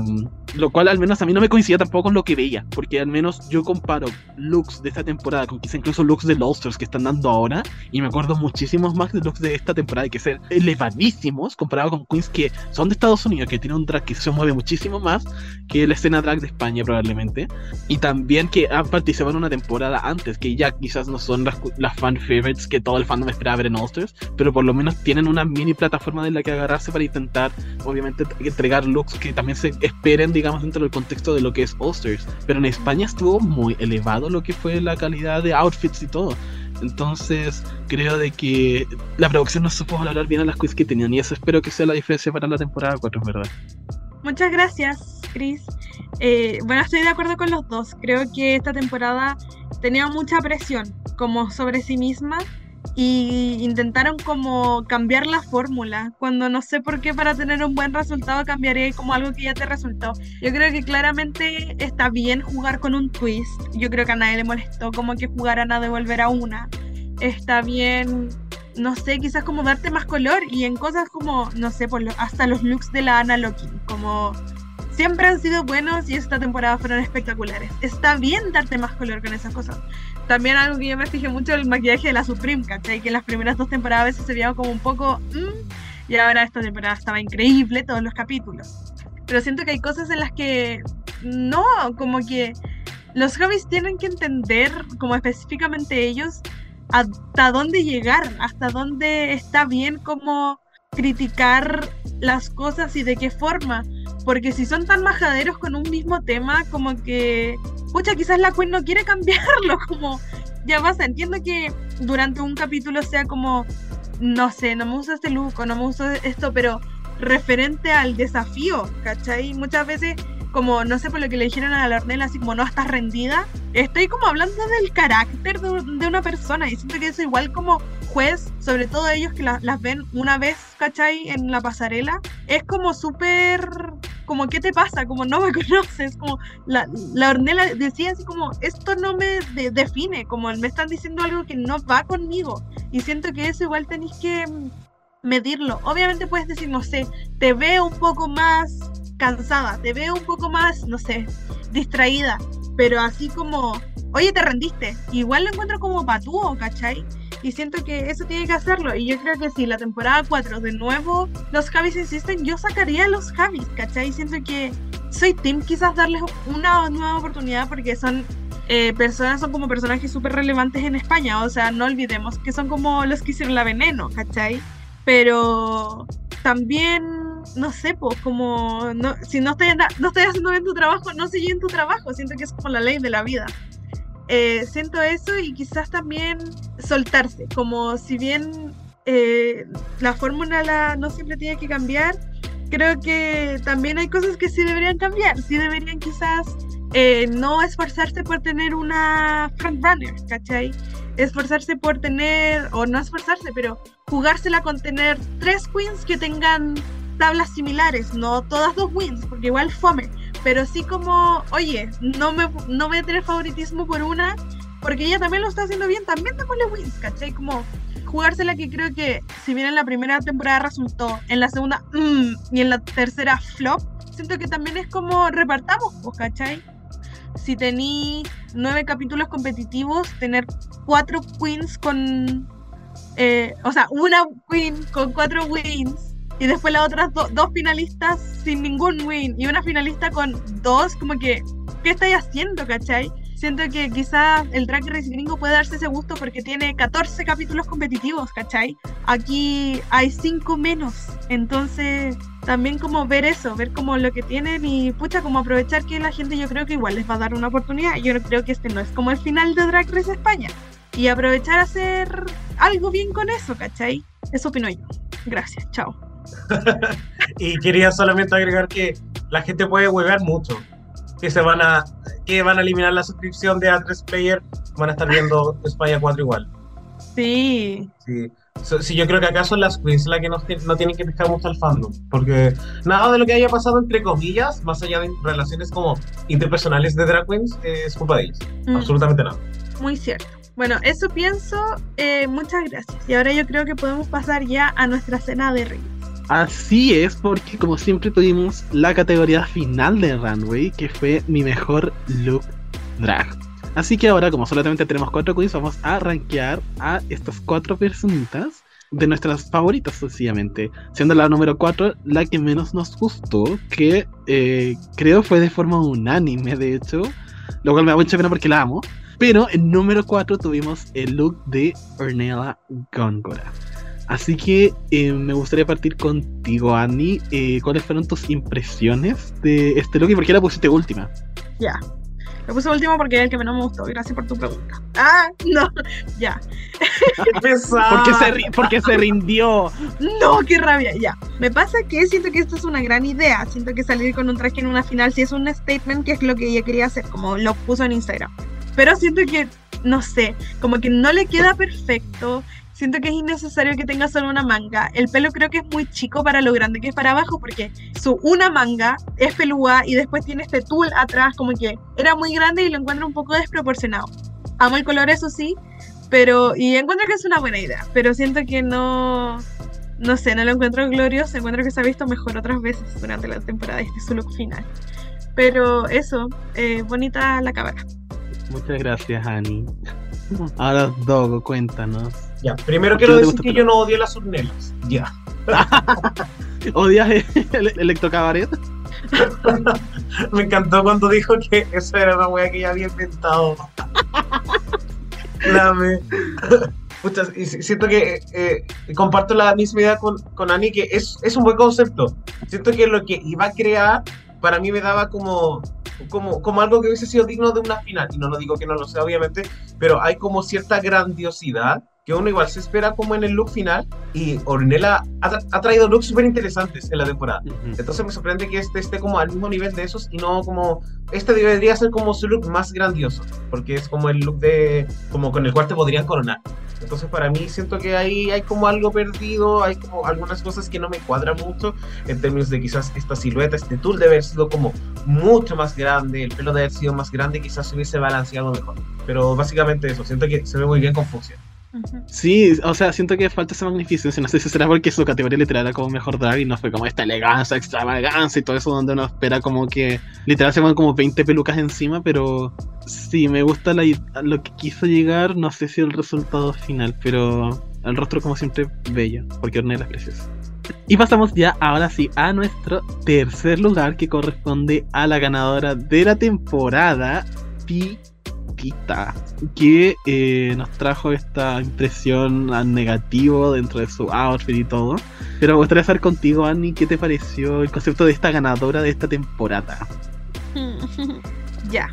Lo cual al menos a mí no me coincidía tampoco con lo que veía, porque al menos yo comparo looks de esta temporada con quizá incluso looks de Losters que están dando ahora, y me acuerdo muchísimos más de looks de esta temporada hay que ser elevadísimos comparado con queens que son de Estados Unidos, que tienen un drag que se mueve muchísimo más que la escena drag de España probablemente, y también que han participado en una temporada antes, que ya quizás no son las, las fan favorites que todo el fandom esperaba ver en All-Stars, pero por lo menos tienen una mini plataforma de la que agarrarse para intentar, obviamente, entregar looks que también se esperen, digamos, dentro del contexto de lo que es All-Stars. Pero en España estuvo muy elevado lo que fue la calidad de outfits y todo. Entonces, creo de que la producción no supo valorar bien a las quiz que tenían, y eso espero que sea la diferencia para la temporada 4, en verdad. Muchas gracias, Chris. Eh, bueno, estoy de acuerdo con los dos. Creo que esta temporada tenía mucha presión como sobre sí misma y intentaron como cambiar la fórmula, cuando no sé por qué para tener un buen resultado cambiaré como algo que ya te resultó. Yo creo que claramente está bien jugar con un twist. Yo creo que a nadie le molestó como que jugaran a devolver a una. Está bien no sé, quizás como darte más color y en cosas como, no sé, por lo- hasta los looks de la Ana Loki, como siempre han sido buenos y esta temporada fueron espectaculares. Está bien darte más color con esas cosas. También algo que yo me fijé mucho el maquillaje de la Supreme, ¿cachai? Que en las primeras dos temporadas a veces se veía como un poco... mm, y ahora esta temporada estaba increíble, todos los capítulos. Pero siento que hay cosas en las que no, como que los hobbies tienen que entender, como específicamente ellos, hasta dónde llegar, hasta dónde está bien como criticar las cosas y de qué forma. Porque si son tan majaderos con un mismo tema, como que, pucha, quizás la Queen no quiere cambiarlo, como, ya basta, entiendo que durante un capítulo sea como, no sé, no me gusta este look o no me gusta esto, pero referente al desafío, ¿cachai? Muchas veces, como, no sé por lo que le dijeron a la Ornella, así como, no estás rendida, estoy como hablando del carácter de, de una persona y siento que eso igual como juez, sobre todo ellos que la- las ven una vez, ¿cachai? En la pasarela, es como súper como, ¿qué te pasa? Como, no me conoces, como, la, la Ornella decía así como, esto no me de- define, como, me están diciendo algo que no va conmigo, y siento que eso igual tenéis que mm, medirlo. Obviamente puedes decir, no sé, te veo un poco más cansada, te veo un poco más, no sé, distraída, pero así como, oye, te rendiste, igual lo encuentro como patúo, ¿cachai? Y siento que eso tiene que hacerlo. Y yo creo que si la temporada 4 de nuevo los Javis insisten, yo sacaría a los Javis, ¿cachai? Siento que soy Team quizás darles una nueva oportunidad porque son eh, personas, son como personajes súper relevantes en España. O sea, no olvidemos que son como los que hicieron la veneno, ¿cachai? Pero también, no sé, pues como no, si no estoy, no estoy haciendo bien tu trabajo, no sigue en tu trabajo. Siento que es como la ley de la vida. Eh, siento eso y quizás también soltarse, como si bien eh, la fórmula la- no siempre tiene que cambiar, creo que también hay cosas que sí deberían cambiar, sí deberían quizás eh, no esforzarse por tener una frontrunner, ¿cachai? Esforzarse por tener, o no esforzarse, pero jugársela con tener tres queens que tengan tablas similares, no todas dos wins, porque igual fome, pero sí como, oye, no me no voy a tener favoritismo por una, porque ella también lo está haciendo bien, también démosle wins, ¿cachai? Como jugársela que creo que si bien en la primera temporada resultó, en la segunda mm, y en la tercera flop, siento que también es como repartamos, pues, ¿cachai? Si tení nueve capítulos competitivos, tener cuatro queens con... eh, o sea, una queen con cuatro wins y después las otras do- dos finalistas sin ningún win y una finalista con dos, como que, ¿qué estáis haciendo, cachai? Siento que quizás el Drag Race gringo puede darse ese gusto porque tiene 14 capítulos competitivos, ¿cachai? Aquí hay 5 menos, entonces también como ver eso, ver como lo que tienen y pucha, como aprovechar que la gente yo creo que igual les va a dar una oportunidad. Yo creo que este no es como el final de Drag Race España. Y aprovechar a hacer algo bien con eso, ¿cachai? Eso opino yo. Gracias, chao. Y quería solamente agregar que la gente puede huevear mucho. Que se van a que van a eliminar la suscripción de A3 Player, van a estar viendo España 4 igual. Sí, Sí. So- sí, yo creo que acaso las queens las que no, no tienen que pescar mucho al fandom, porque nada de lo que haya pasado entre comillas, más allá de relaciones como interpersonales de drag queens, es culpa de ellas. mm, Absolutamente nada. muy cierto. Bueno, eso pienso. eh, muchas gracias. Y ahora yo creo que podemos pasar ya a nuestra cena de reyes. Así es, porque como siempre tuvimos la categoría final de Runway, que fue mi mejor look drag. Así que ahora, como solamente tenemos cuatro queens, vamos a rankear a estas cuatro personitas de nuestras favoritas, sencillamente. Siendo la número 4 la que menos nos gustó, que eh, creo fue de forma unánime, de hecho, lo cual me da mucha pena porque la amo. Pero en número 4 tuvimos el look de Ornella Góngora. Así que eh, me gustaría partir contigo, Annie. Eh, ¿Cuáles fueron tus impresiones de este look y por qué la pusiste última? Ya. Lo puse último porque es el que menos me gustó. Gracias por tu pregunta. Ah, no. Ya. ¡Qué pesada! ¿Por qué se, ri- por qué se rindió? No, qué rabia. Ya. Me pasa que siento que esto es una gran idea. Siento que salir con un traje en una final sí es un statement que es lo que ella quería hacer, como lo puso en Instagram. Pero siento que, no sé, como que no le queda perfecto. Siento que es innecesario que tenga solo una manga. El pelo creo que es muy chico para lo grande que es para abajo, porque su una manga es pelúa y después tiene este tul atrás, como que era muy grande y lo encuentro un poco desproporcionado. Amo el color, eso sí, pero. Y encuentro que es una buena idea, pero siento que no. No sé, no lo encuentro glorioso. Encuentro que se ha visto mejor otras veces durante la temporada. Este es su look final. Pero eso, eh, bonita la cámara. Muchas gracias, Annie. Ahora, Dogo, cuéntanos. Ya, primero ¿Por qué quiero decir que yo no odio las urnelas. Ya. ¿Odias el electrocabaret? Me encantó cuando dijo que esa era una wea que ya había inventado. La me. Pucha, y si- siento que eh, comparto la misma idea con, con Ani, que es, es un buen concepto. Siento que lo que iba a crear, para mí me daba como, como, como algo que hubiese sido digno de una final. Y no lo digo que no lo sea, obviamente, pero hay como cierta grandiosidad que uno igual se espera como en el look final. Y Ornella ha, tra- ha traído looks súper interesantes en la temporada. Entonces me sorprende que este esté como al mismo nivel de esos y no como... Este debería ser como su look más grandioso, porque es como el look de... como con el cual te podrían coronar. Entonces para mí siento que ahí hay como algo perdido, hay como algunas cosas que no me cuadran mucho en términos de quizás esta silueta, este tool de haber sido como mucho más grande, el pelo de haber sido más grande, quizás se hubiese balanceado mejor. Pero básicamente eso, siento que se ve muy bien con Sí, o sea, siento que falta esa magnificencia. No sé si será porque su categoría literal era como mejor drag y no fue como esta elegancia, extravagancia y todo eso donde uno espera como que literal se van como 20 pelucas encima, pero sí, me gusta la, lo que quiso llegar. No sé si el resultado final, pero el rostro como siempre bello, porque Ornella es preciosa. Y pasamos ya ahora sí a nuestro tercer lugar que corresponde a la ganadora de la temporada, Que eh, nos trajo esta impresión negativo dentro de su outfit y todo. Pero me gustaría saber contigo, Annie, ¿qué te pareció el concepto de esta ganadora de esta temporada? ya.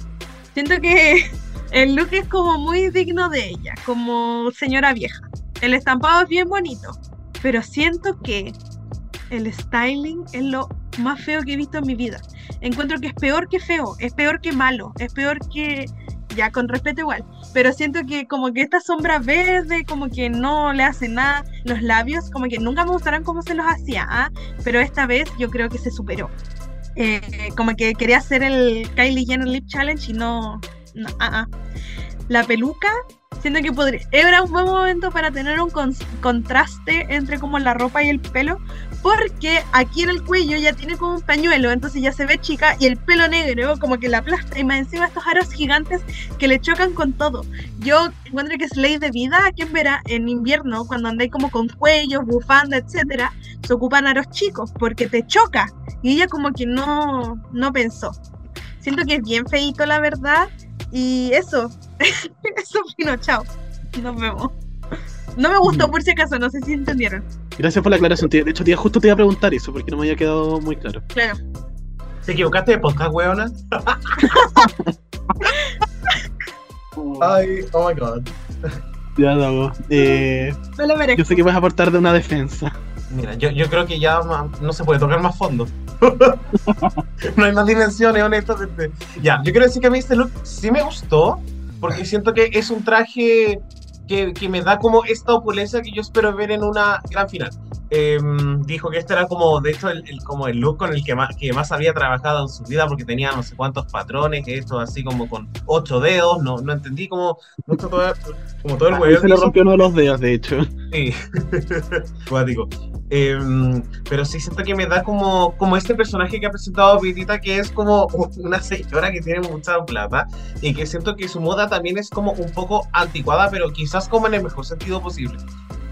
Siento que el look es como muy digno de ella, como señora vieja. El estampado es bien bonito, pero siento que el styling es lo más feo que he visto en mi vida. Encuentro que es peor que feo, es peor que malo, es peor que ya con respeto igual, pero siento que como que esta sombra verde, como que no le hace nada, los labios, como que nunca me gustaron cómo se los hacía, ¿ah? pero esta vez yo creo que se superó. Eh, como que quería hacer el Kylie Jenner Lip Challenge y no, no ah, ah. La peluca, siento que podría, era un buen momento para tener un contraste entre como la ropa y el pelo, porque aquí en el cuello ya tiene como un pañuelo, entonces ya se ve chica y el pelo negro como que la aplasta y más encima estos aros gigantes que le chocan con todo. Yo encuentro que es ley de vida aquí en, vera, en invierno, cuando andáis como con cuellos, bufanda, etcétera, se ocupan aros chicos porque te choca y ella como que no, no pensó. Siento que es bien feito la verdad y eso, eso fino, chao, nos vemos. No me gustó por si acaso, no sé si entendieron. Gracias por la aclaración. De hecho, tía, justo te iba a preguntar eso porque no me había quedado muy claro. Claro. ¿Te equivocaste de podcast, weona? Ay, oh my god. Ya, no. Eh, me lo merezco. Yo sé que vas a aportar de una defensa. Mira, yo, yo creo que ya no se puede tocar más fondo. no hay más dimensiones, honestamente. Ya, yo quiero decir que a mí este look sí me gustó, porque siento que es un traje que, que, me da como esta opulencia que yo espero ver en una gran final. Em, dijo que este era como, de hecho, el, como el look con el que más, que más había trabajado en su vida, porque tenía no sé cuántos patrones, que esto así como con ocho dedos, no, no entendí como, todo, como todo el huevo. Ah, se le rompió uno de los dedos, de hecho. Sí, cuático. Em, pero sí siento que me da como, como este personaje que ha presentado Pitita, que es como una señora que tiene mucha plata y que siento que su moda también es como un poco anticuada, pero quizás como en el mejor sentido posible.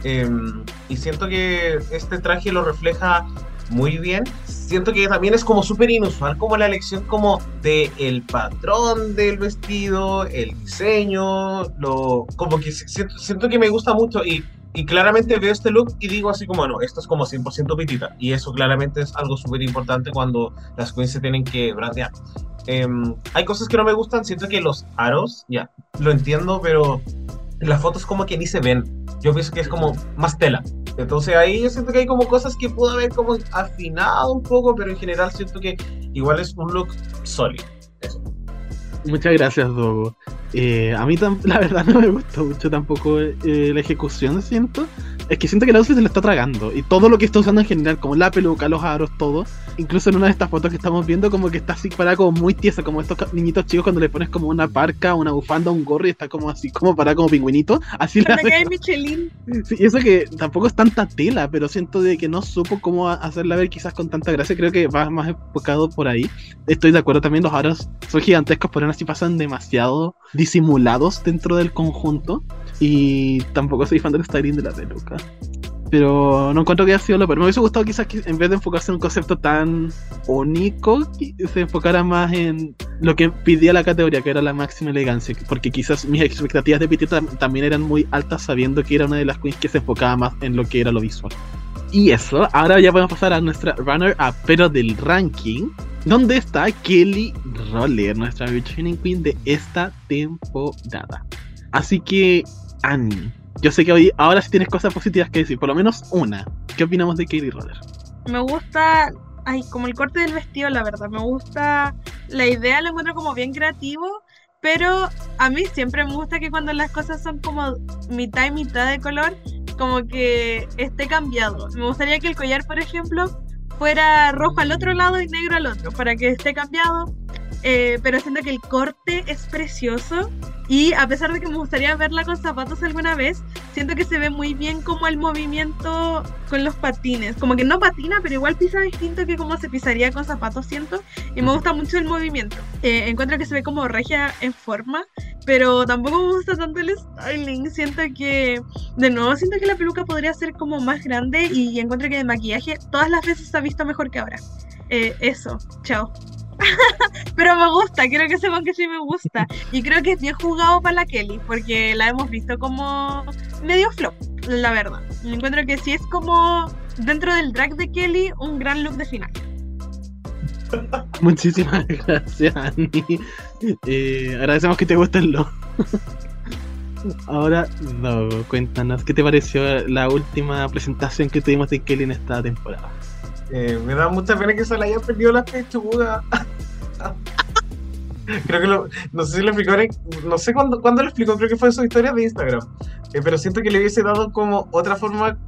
Em, y siento que este traje lo refleja muy bien. Siento que también es como súper inusual como la elección como de el patrón del vestido, el diseño, lo como que siento, siento que me gusta mucho y y claramente veo este look y digo así como, no, esto es como 100% pitita. Y eso claramente es algo súper importante cuando las queens se tienen que brandear. Em, hay cosas que no me gustan, siento que los aros, ya, lo entiendo, pero las fotos como que ni se ven. Yo pienso que es como más tela. Entonces ahí yo siento que hay como cosas que puedo haber como afinado un poco, pero en general siento que igual es un look sólido. Eso. Muchas gracias, Dogo. Eh, a mí la verdad no me gustó mucho tampoco eh, la ejecución, siento. Es que siento que la outfit se lo está tragando. Y todo lo que está usando en general, como la peluca, los aros, todo. Incluso en una de estas fotos que estamos viendo, como que está así parada como muy tiesa, como estos niñitos chicos cuando le pones como una parca, una bufanda, un gorro y está como así, como parada como pingüinito. Así la cae Michelin. Sí, eso que tampoco es tanta tela, pero siento de que no supo cómo hacerla ver quizás con tanta gracia. Creo que va más enfocado por ahí. Estoy de acuerdo también, los aros son gigantescos, pero aún así pasan demasiado disimulados dentro del conjunto. Y tampoco soy fan del styling de la peluca. Pero no encuentro que haya sido lo peor. Me hubiese gustado quizás que en vez de enfocarse en un concepto tan único, se enfocara más en lo que pidía la categoría, que era la máxima elegancia. Porque quizás mis expectativas de Pitita también eran muy altas sabiendo que era una de las queens que se enfocaba más en lo que era lo visual. Y eso, ahora ya podemos pasar a nuestra runner-up, pero del ranking, donde está Kelly Roller, nuestra Shining Queen de esta temporada. Así que, Annie, yo sé que hoy ahora sí tienes cosas positivas que decir, por lo menos una. ¿Qué opinamos de Kelly Roller? Me gusta, ay, como el corte del vestido, la verdad. Me gusta la idea, la encuentro como bien creativo pero a mí siempre me gusta que cuando las cosas son como mitad y mitad de color, como que esté cambiado. Me gustaría que el collar, por ejemplo, fuera rojo al otro lado y negro al otro, para que esté cambiado. Eh, pero siento que el corte es precioso y a pesar de que me gustaría verla con zapatos alguna vez, siento que se ve muy bien como el movimiento con los patines. Como que no patina, pero igual pisa distinto que como se pisaría con zapatos, siento. Y me gusta mucho el movimiento. Eh, encuentro que se ve como regia en forma, pero tampoco me gusta tanto el styling. Siento que, de nuevo, siento que la peluca podría ser como más grande y encuentro que de maquillaje todas las veces se ha visto mejor que ahora. Eh, eso, chao. Pero me gusta, quiero que sepan que sí me gusta. Y creo que es bien jugado para la Kelly, porque la hemos visto como medio flop, la verdad. Me encuentro que sí es como dentro del drag de Kelly un gran look de final. Muchísimas gracias, Ani. Eh, agradecemos que te guste el look. Ahora, no, cuéntanos, ¿qué te pareció la última presentación que tuvimos de Kelly en esta temporada? Eh, me da mucha pena que se le haya perdido la pechuga. creo que lo, no sé si lo explicó, no sé cuándo, cuándo lo explicó, creo que fue su historia de Instagram. Eh, pero siento que le hubiese dado como otra forma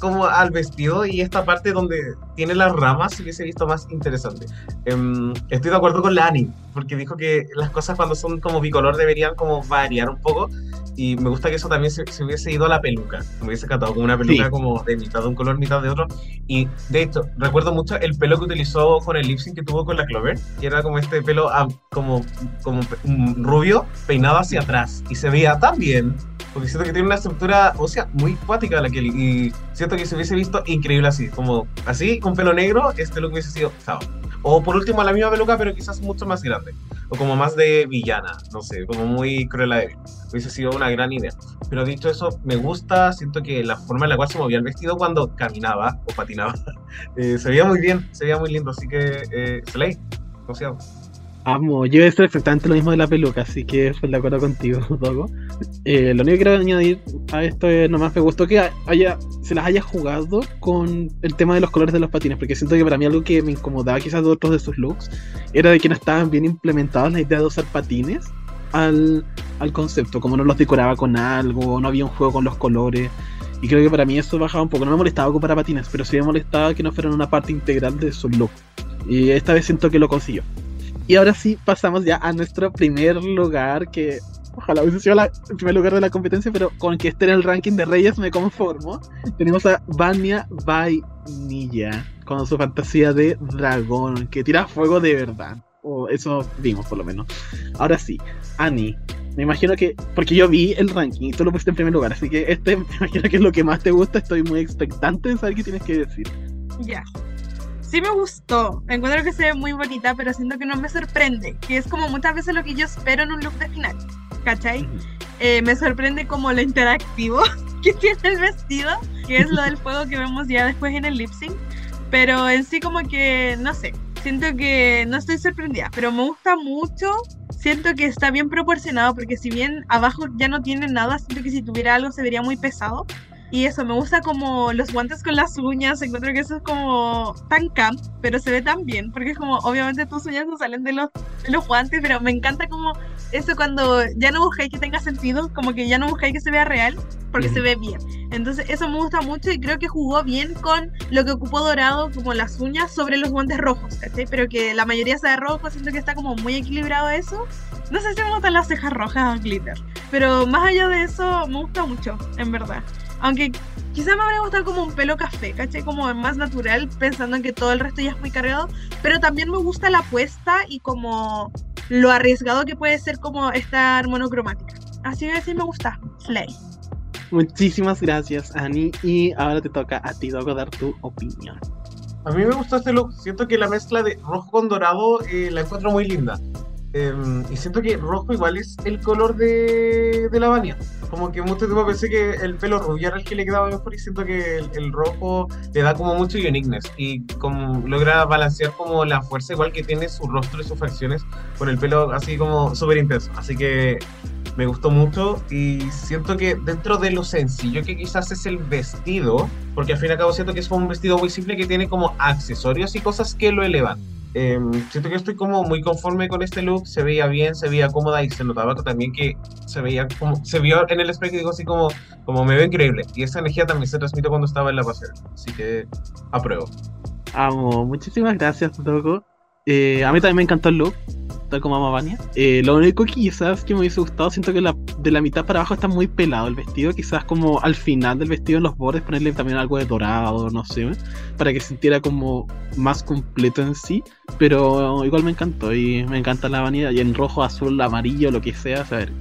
como al vestido y esta parte donde tiene las ramas se hubiese visto más interesante. Em, estoy de acuerdo con Lani, porque dijo que las cosas cuando son como bicolor deberían como variar un poco y me gusta que eso también se, hubiese ido a la peluca. Me hubiese catado como una peluca como de mitad de un color, mitad de otro. Y de hecho, recuerdo mucho el pelo que utilizó con el lip sync que tuvo con la Clover, que era como este pelo ah, como, como rubio peinado hacia atrás. Y se veía tan bien, porque siento que tiene una estructura ósea muy cuática la Kelly. Y siento que se hubiese visto increíble así, como así, con pelo negro, este look hubiese sido. O por último, la misma peluca, pero quizás mucho más grande. O como más de villana, no sé, como muy cruela de Hubiese sido una gran idea. Pero dicho eso, me gusta, siento que la forma en la cual se movía el vestido cuando caminaba o patinaba, eh, se veía muy bien, se veía muy lindo. Así que, eh, Slay, confiado. Amo, yo hecho exactamente lo mismo de la peluca, así que estoy de acuerdo contigo, Dogo. Eh, lo único que quiero añadir a esto es nomás me gustó que haya, se las haya jugado con el tema de los colores de los patines, porque siento que para mí algo que me incomodaba quizás de otros de sus looks era de que no estaban bien implementados la idea de usar patines al, al concepto, como no los decoraba con algo, no había un juego con los colores. Y creo que para mí eso bajaba un poco. No me molestaba ocupar patines, pero sí me molestaba que no fueran una parte integral de su look. Y esta vez siento que lo consiguió. Y ahora sí pasamos ya a nuestro primer lugar, que ojalá hubiese sido el primer lugar de la competencia, pero con que esté en el ranking de Reyes me conformo. Tenemos a Vania Vainilla con su fantasía de dragón, que tira fuego de verdad. O eso vimos por lo menos. Ahora sí, Annie. Me imagino que, porque yo vi el ranking y tú lo pusiste en primer lugar, así que este me imagino que es lo que más te gusta. Estoy muy expectante de saber qué tienes que decir. Ya sí me gustó. Encuentro que se ve muy bonita, pero siento que no me sorprende. Que es como muchas veces lo que yo espero en un look de final. ¿Cachai? Eh, me sorprende como lo interactivo que tiene el vestido, que es lo del fuego que vemos ya después en el lip sync. Pero en sí como que, no sé, siento que no estoy sorprendida, pero me gusta mucho. Siento que está bien proporcionado porque si bien abajo ya no tiene nada, siento que si tuviera algo se vería muy pesado. Y eso, me gusta como los guantes con las uñas, encuentro que eso es como tan camp, pero se ve tan bien, porque es como, obviamente tus uñas no salen de los, los guantes, pero me encanta como eso cuando ya no buscáis que tenga sentido, como que ya no buscáis que se vea real, porque se ve bien. Entonces eso me gusta mucho y creo que jugó bien con lo que ocupó Dorado, como las uñas sobre los guantes rojos, ¿cachai? Pero que la mayoría sea de rojo, siento que está como muy equilibrado eso. No sé si me gustan las cejas rojas glitter, pero más allá de eso me gusta mucho, en verdad. Aunque quizá me habría gustado como un pelo café, ¿caché? Como más natural, pensando en que todo el resto ya es muy cargado. Pero también me gusta la apuesta y como lo arriesgado que puede ser como estar monocromática. Así que sí me gusta. Slay. Muchísimas gracias, Ani. Y ahora te toca a ti, Dogo, dar tu opinión. A mí me gustó este look. Siento que la mezcla de rojo con dorado eh, la encuentro muy linda. Em, y siento que rojo igual es el color de, de la Vania. Como que mucho tiempo pensé que el pelo rubio era el que le quedaba mejor y siento que el, rojo le da como mucho uniqueness y como logra balancear como la fuerza igual que tiene su rostro y sus facciones con el pelo así como súper intenso. Así que me gustó mucho y siento que dentro de lo sencillo que quizás es el vestido, porque al fin y al cabo siento que es como un vestido muy simple que tiene como accesorios y cosas que lo elevan eh, siento que estoy como muy conforme con este look, se veía bien, se veía cómoda y se notaba también que se veía como, se vio en el espejo así como, como me veo increíble. Y esa energía también se transmitió cuando estaba en la pasera, así que apruebo. Amo, muchísimas gracias, Dogo. Eh, a mí también me encantó el look, tal como ama Vania. Eh, lo único que quizás que me hubiese gustado, siento que la, de la mitad para abajo está muy pelado el vestido. Quizás como al final del vestido en los bordes ponerle también algo de dorado, no sé, para que sintiera como más completo en sí. Pero igual me encantó y me encanta la Vania. Y en rojo, azul, amarillo, lo que sea, a ver.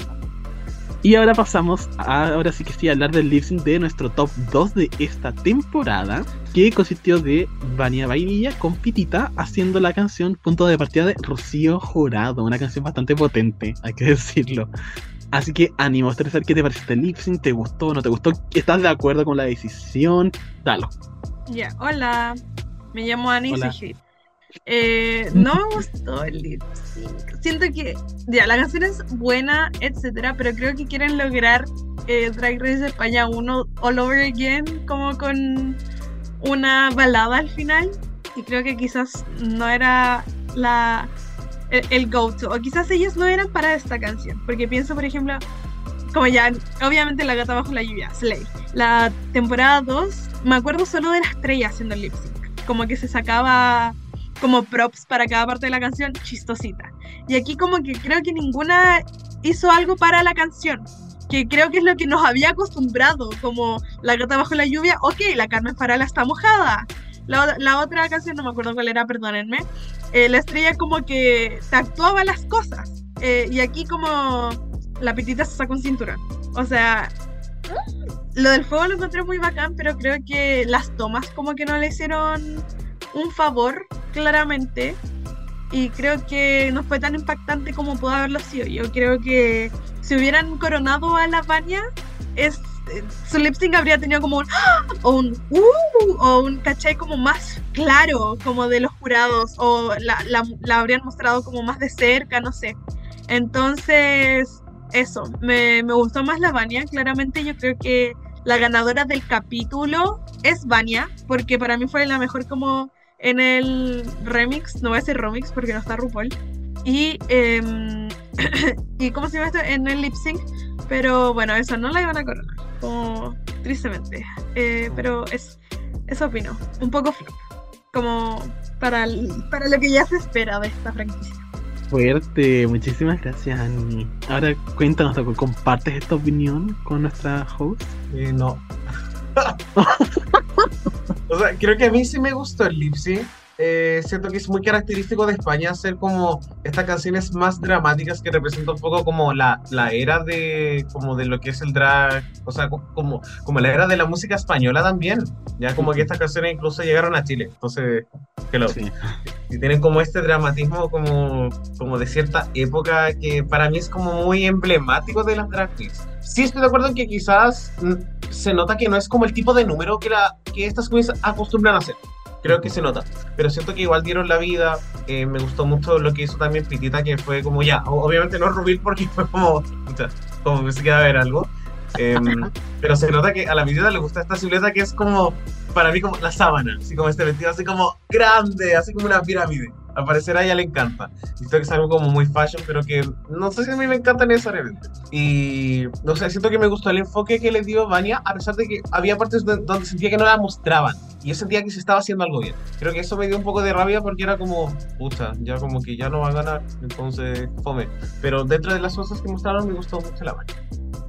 Y ahora pasamos a, ahora sí que sí, a hablar del lip sync de nuestro top 2 de esta temporada, que consistió de Vania Vainilla con Pitita haciendo la canción Punto de Partida de Rocío Jurado, una canción bastante potente, hay que decirlo. Así que ánimo, Esther, ¿qué te parece este lip sync? ¿Te gustó? ¿No te gustó? ¿Estás de acuerdo con la decisión? Dalo. Ya, hola. Me llamo Annie. Eh, no me gustó el lip sync. Siento que ya la canción es buena, etcétera, pero creo que quieren lograr eh, Drag Race España 1 all over again, como con una balada al final. Y creo que quizás no era la el, el go-to. O quizás ellos no eran para esta canción. Porque pienso, por ejemplo, como ya, obviamente la gata bajo la lluvia, Slay. La temporada 2, me acuerdo solo de la estrella haciendo el lip sync. Como que se sacaba como props para cada parte de la canción, chistosita. Y aquí como que creo que ninguna hizo algo para la canción. Que creo que es lo que nos había acostumbrado, como La gata bajo la lluvia, ok, la Carmen Farala está mojada. La, la otra canción, no me acuerdo cuál era, perdónenme. eh, la estrella como que te actuaba las cosas. Eh, y aquí como la pitita se sacó un cinturón. O sea, lo del fuego lo encontré muy bacán, pero creo que las tomas como que no le hicieron un favor, claramente. Y creo que no fue tan impactante como pudo haberlo sido. Yo creo que si hubieran coronado a la Vania, es, eh, su lip sync habría tenido como un ¡ah! o un uh, o un caché como más claro, como de los jurados, o la, la, la habrían mostrado como más de cerca, no sé. Entonces, eso, me, me gustó más la Vania. Claramente yo creo que la ganadora del capítulo es Vania, porque para mí fue la mejor como en el remix, no voy a decir remix porque no está RuPaul. Y, em, y ¿cómo se llama esto? En el lip sync. Pero bueno, eso no la iban a coronar, como tristemente. Eh, pero es, eso opino, un poco flop, como para, el- para lo que ya se espera de esta franquicia. Fuerte, muchísimas gracias, Annie. Ahora cuéntanos, ¿compartes esta opinión con nuestra host? Eh, no. o sea, creo que a mí sí me gustó el lip sync. Eh, siento que es muy característico de España hacer como estas canciones más dramáticas que representan un poco como la, la era de como de lo que es el drag, o sea, co- como, como la era de la música española también. Ya como que estas canciones incluso llegaron a Chile. Entonces, que lo, Sí. y tienen como este dramatismo como, como de cierta época que para mí es como muy emblemático de las drag queens. Sí estoy de acuerdo en que quizás mm, se nota que no es como el tipo de número que, la, que estas queens acostumbran a hacer. Creo que se nota. Pero siento que igual dieron la vida. eh, me gustó mucho lo que hizo también Pitita, que fue como ya. Obviamente no Rubil porque fue como. Como que se queda a ver algo. Em, pero se nota que a la medida le gusta esta silueta que es como. Para mí, como la sábana. Así como este vestido, así como grande, así como una pirámide. Al parecer a ella le encanta. Y siento que es algo como muy fashion, pero que no sé si a mí me encanta necesariamente. Y no sé, siento que me gustó el enfoque que le dio Vania, a pesar de que había partes de- donde sentía que no la mostraban. Y yo sentía que se estaba haciendo algo bien. Creo que eso me dio un poco de rabia porque era como, pucha, ya como que ya no va a ganar, entonces fome. Pero dentro de las cosas que mostraron me gustó mucho la Vania.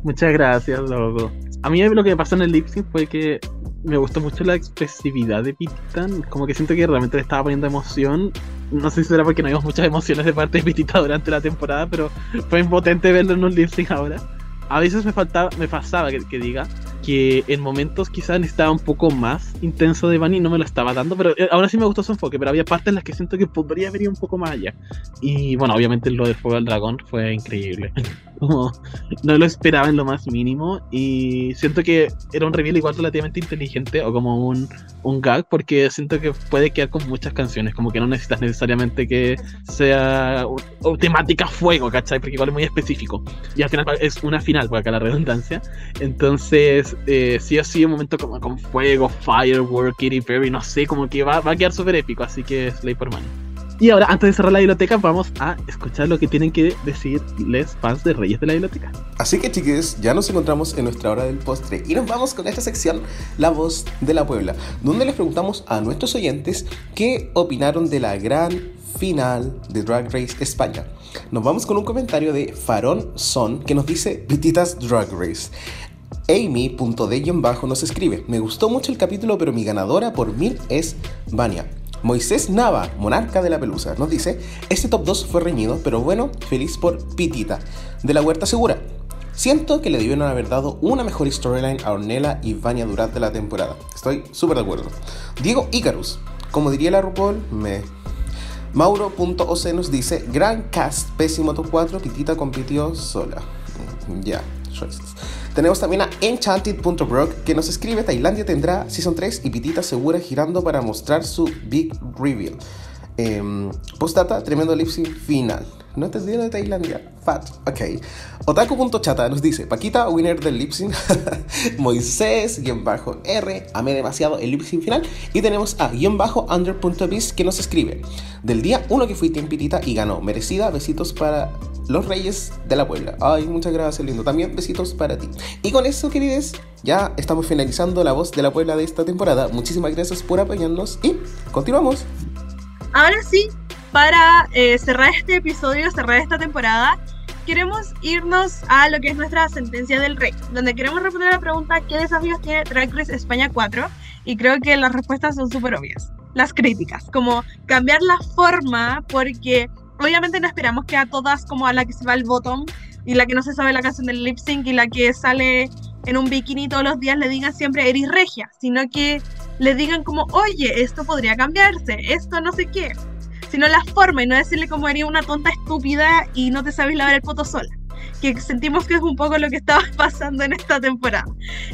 Muchas gracias, loco. A mí lo que me pasó en el lip sync fue que me gustó mucho la expresividad de Pitita. Como que siento que realmente le estaba poniendo emoción. No sé si será porque no vimos muchas emociones de parte de Pitita durante la temporada, pero fue impotente verlo en un lip ahora. A veces me faltaba, me pasaba que, que diga que en momentos quizás necesitaba un poco más intenso de Bunny no me lo estaba dando, pero eh, ahora sí me gustó su enfoque, pero había partes en las que siento que podría haber ido un poco más allá. Y bueno, obviamente lo del fuego del dragón fue increíble. Como no lo esperaba en lo más mínimo y siento que era un reveal igual relativamente inteligente o como un, un gag porque siento que puede quedar con muchas canciones, como que no necesitas necesariamente que sea u- u- temática fuego, ¿cachai? Porque igual es muy específico y al final es una final, por acá la redundancia. Entonces, eh, sí o sí, un momento como con fuego, firework, Katy Perry, no sé, como que va, va a quedar súper épico, así que Slay por mano. Y ahora, antes de cerrar la biblioteca, vamos a escuchar lo que tienen que decir les fans de Reyes de la Biblioteca. Así que chiques, ya nos encontramos en nuestra hora del postre y nos vamos con esta sección, La Voz de la Puebla, donde les preguntamos a nuestros oyentes qué opinaron de la gran final de Drag Race España. Nos vamos con un comentario de Farón Son que nos dice Vititas Drag Race. Amy.d-bajo nos escribe, me gustó mucho el capítulo pero mi ganadora por mil es Vania. Moisés Nava, monarca de la pelusa, nos dice, este top 2 fue reñido, pero bueno, feliz por Pitita, de la Huerta Segura. Siento que le debieron haber dado una mejor storyline a Ornella y Vania durante la temporada. Estoy súper de acuerdo. Diego Icarus, como diría la RuPaul, me... Mauro.oc nos dice, gran cast, pésimo top 4, Pitita compitió sola. Ya, tenemos también a Enchanted.brock que nos escribe Tailandia tendrá Season 3 y Pitita segura girando para mostrar su Big Reveal. Eh, postdata, tremendo lip final. No te de Tailandia. Fat. Ok. Otaku.chata nos dice: Paquita, winner del lip sync. Moisés, guion bajo R. Amé demasiado el lip sync final. Y tenemos a guion bajo under.biz que nos escribe: Del día 1 que fui Team Pitita y ganó. Merecida. Besitos para los reyes de la Puebla. Ay, muchas gracias, lindo. También besitos para ti. Y con eso, queridos, ya estamos finalizando la voz de la Puebla de esta temporada. Muchísimas gracias por apoyarnos y continuamos. Ahora sí, para eh, cerrar este episodio, cerrar esta temporada, queremos irnos a lo que es nuestra sentencia del rey, donde queremos responder la pregunta ¿qué desafíos tiene Drag Race España 4? Y creo que las respuestas son súper obvias. Las críticas, como cambiar la forma, porque obviamente no esperamos que a todas, como a la que se va el bottom y la que no se sabe la canción del lip sync y la que sale en un bikini todos los días le digan siempre eris regia, sino que le digan como, oye, esto podría cambiarse, esto no sé qué sino la forma y no decirle como haría una tonta estúpida y no te sabes lavar el poto sola. Que sentimos que es un poco lo que estaba pasando en esta temporada.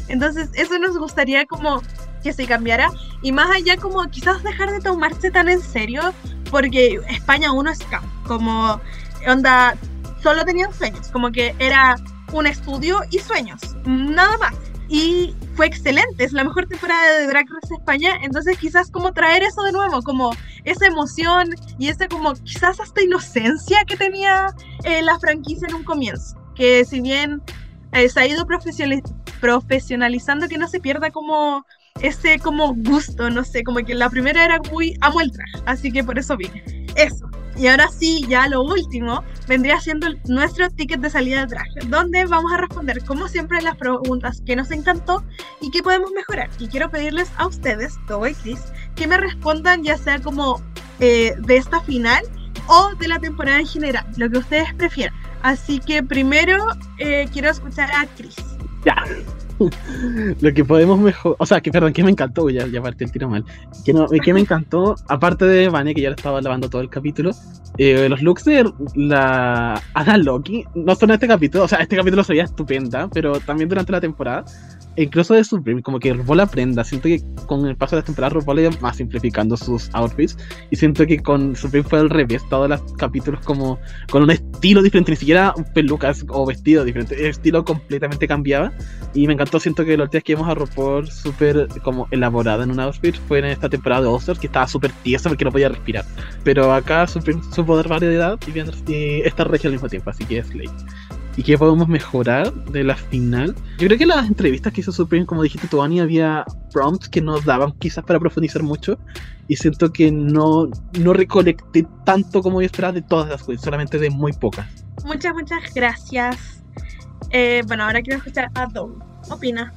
Entonces, eso nos gustaría como que se cambiara y más allá como quizás dejar de tomarse tan en serio porque España uno es como onda solo tenían sueños, como que era un estudio y sueños, nada más y fue excelente, es la mejor temporada de Drag Race España, entonces quizás como traer eso de nuevo, como esa emoción y esa como quizás hasta inocencia que tenía eh, la franquicia en un comienzo, que si bien eh, se ha ido profesionalizando, que no se pierda como ese como gusto, no sé, como que la primera era muy amo el así que por eso vine. Eso. Y ahora sí, ya lo último, vendría siendo nuestro ticket de salida de traje, donde vamos a responder, como siempre, las preguntas que nos encantó y que podemos mejorar. Y quiero pedirles a ustedes, Tobo y Chris, que me respondan ya sea como eh, de esta final o de la temporada en general, lo que ustedes prefieran. Así que primero eh, quiero escuchar a Chris. Ya. lo que podemos mejor. O sea, que perdón, que me encantó, ya, ya partí el tiro mal. Que, no, que me encantó, aparte de Vane, que ya lo estaba lavando todo el capítulo, eh, los looks de la Ana Loki, no solo en este capítulo, o sea, este capítulo sería estupenda, pero también durante la temporada incluso de Supreme, como que RuPaul aprenda. Siento que con el paso de las temporadas RuPaul iba más simplificando sus outfits. Y siento que con Supreme fue al revés. Todos los capítulos como con un estilo diferente, ni siquiera pelucas o vestido diferente. El estilo completamente cambiaba. Y me encantó. Siento que los días que vimos a RuPaul súper como elaborada en un outfit fue en esta temporada de Oscar, que estaba súper tiesa porque no podía respirar. Pero acá Supreme supo dar variedad y, y estar regia al mismo tiempo. Así que es ley y qué podemos mejorar de la final. Yo creo que las entrevistas que hizo Supreme, como dijiste tú, había prompts que nos daban quizás para profundizar mucho y siento que no, no recolecté tanto como yo esperaba de todas las cosas, solamente de muy pocas. Muchas, muchas gracias. Eh, bueno, ahora quiero escuchar a Dom. Opina.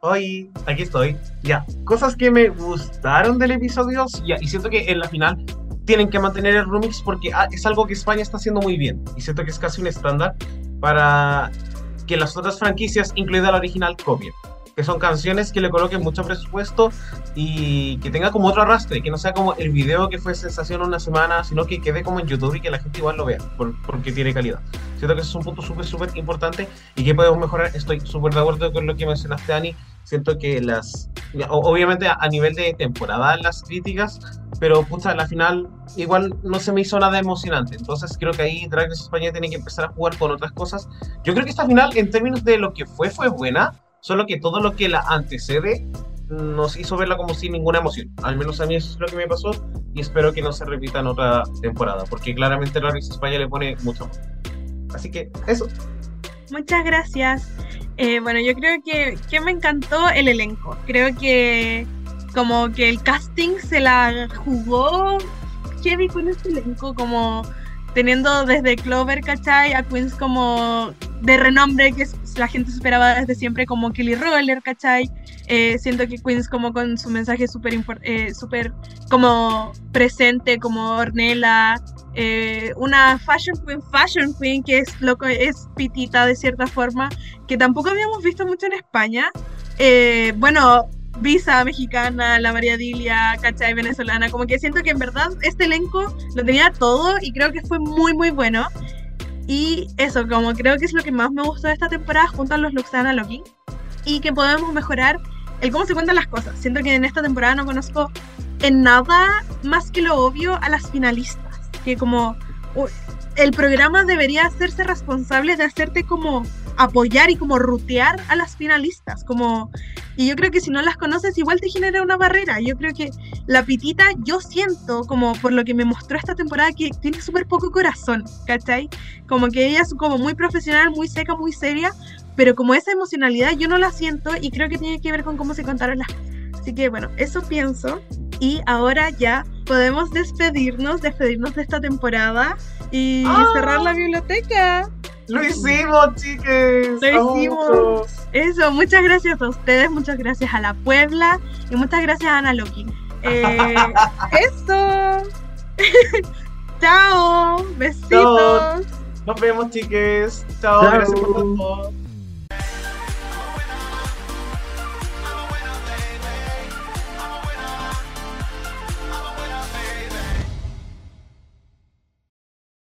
Hoy, aquí estoy. Ya, cosas que me gustaron del episodio, ya, y siento que en la final tienen que mantener el remix porque ah, es algo que España está haciendo muy bien y siento que es casi un estándar para que las otras franquicias, incluida la original, copien. Que son canciones que le coloquen mucho presupuesto y que tenga como otro arrastre, que no sea como el video que fue sensación una semana, sino que quede como en YouTube y que la gente igual lo vea, porque tiene calidad. Siento que eso es un punto súper, súper importante y que podemos mejorar. Estoy súper de acuerdo con lo que mencionaste, Ani. Siento que las, obviamente a nivel de temporada, las críticas pero pucha, la final igual no se me hizo nada emocionante. Entonces creo que ahí Drag Race España tiene que empezar a jugar con otras cosas. Yo creo que esta final, en términos de lo que fue, fue buena, solo que todo lo que la antecede nos hizo verla como sin ninguna emoción. Al menos a mí eso es lo que me pasó. y espero que no se repita en otra temporada, porque claramente la Risa España le pone mucho más. Así que eso. Muchas gracias. Eh, bueno, yo creo que, que me encantó el elenco. Creo que como que el casting se la jugó heavy con este elenco, como teniendo desde Clover, ¿cachai? A Queens como de renombre que la gente esperaba desde siempre como Kelly Roller, ¿cachai? Eh, siento que Queens como con su mensaje súper eh, súper como presente, como Ornella, eh, una fashion queen, fashion queen que es que es pitita de cierta forma, que tampoco habíamos visto mucho en España. Eh, bueno, Visa mexicana, la María Dilia, ¿cachai? Venezolana. Como que siento que en verdad este elenco lo tenía todo y creo que fue muy, muy bueno. Y eso, como creo que es lo que más me gustó de esta temporada junto a los de Anna Y que podemos mejorar el cómo se cuentan las cosas. Siento que en esta temporada no conozco en nada más que lo obvio a las finalistas. Que como el programa debería hacerse responsable de hacerte como apoyar y como rutear a las finalistas, como y yo creo que si no las conoces igual te genera una barrera. Yo creo que la pitita yo siento como por lo que me mostró esta temporada que tiene súper poco corazón, ¿cachai? Como que ella es como muy profesional, muy seca, muy seria, pero como esa emocionalidad yo no la siento y creo que tiene que ver con cómo se contaron las Así que bueno, eso pienso. Y ahora ya podemos despedirnos, despedirnos de esta temporada y cerrar la biblioteca. Lo hicimos, chiques. Lo hicimos. Eso, muchas gracias a ustedes, muchas gracias a la Puebla y muchas gracias a Ana Loki. Eh, eso. Chao. Besitos. Nos vemos, chiques. Chao. Gracias por todo.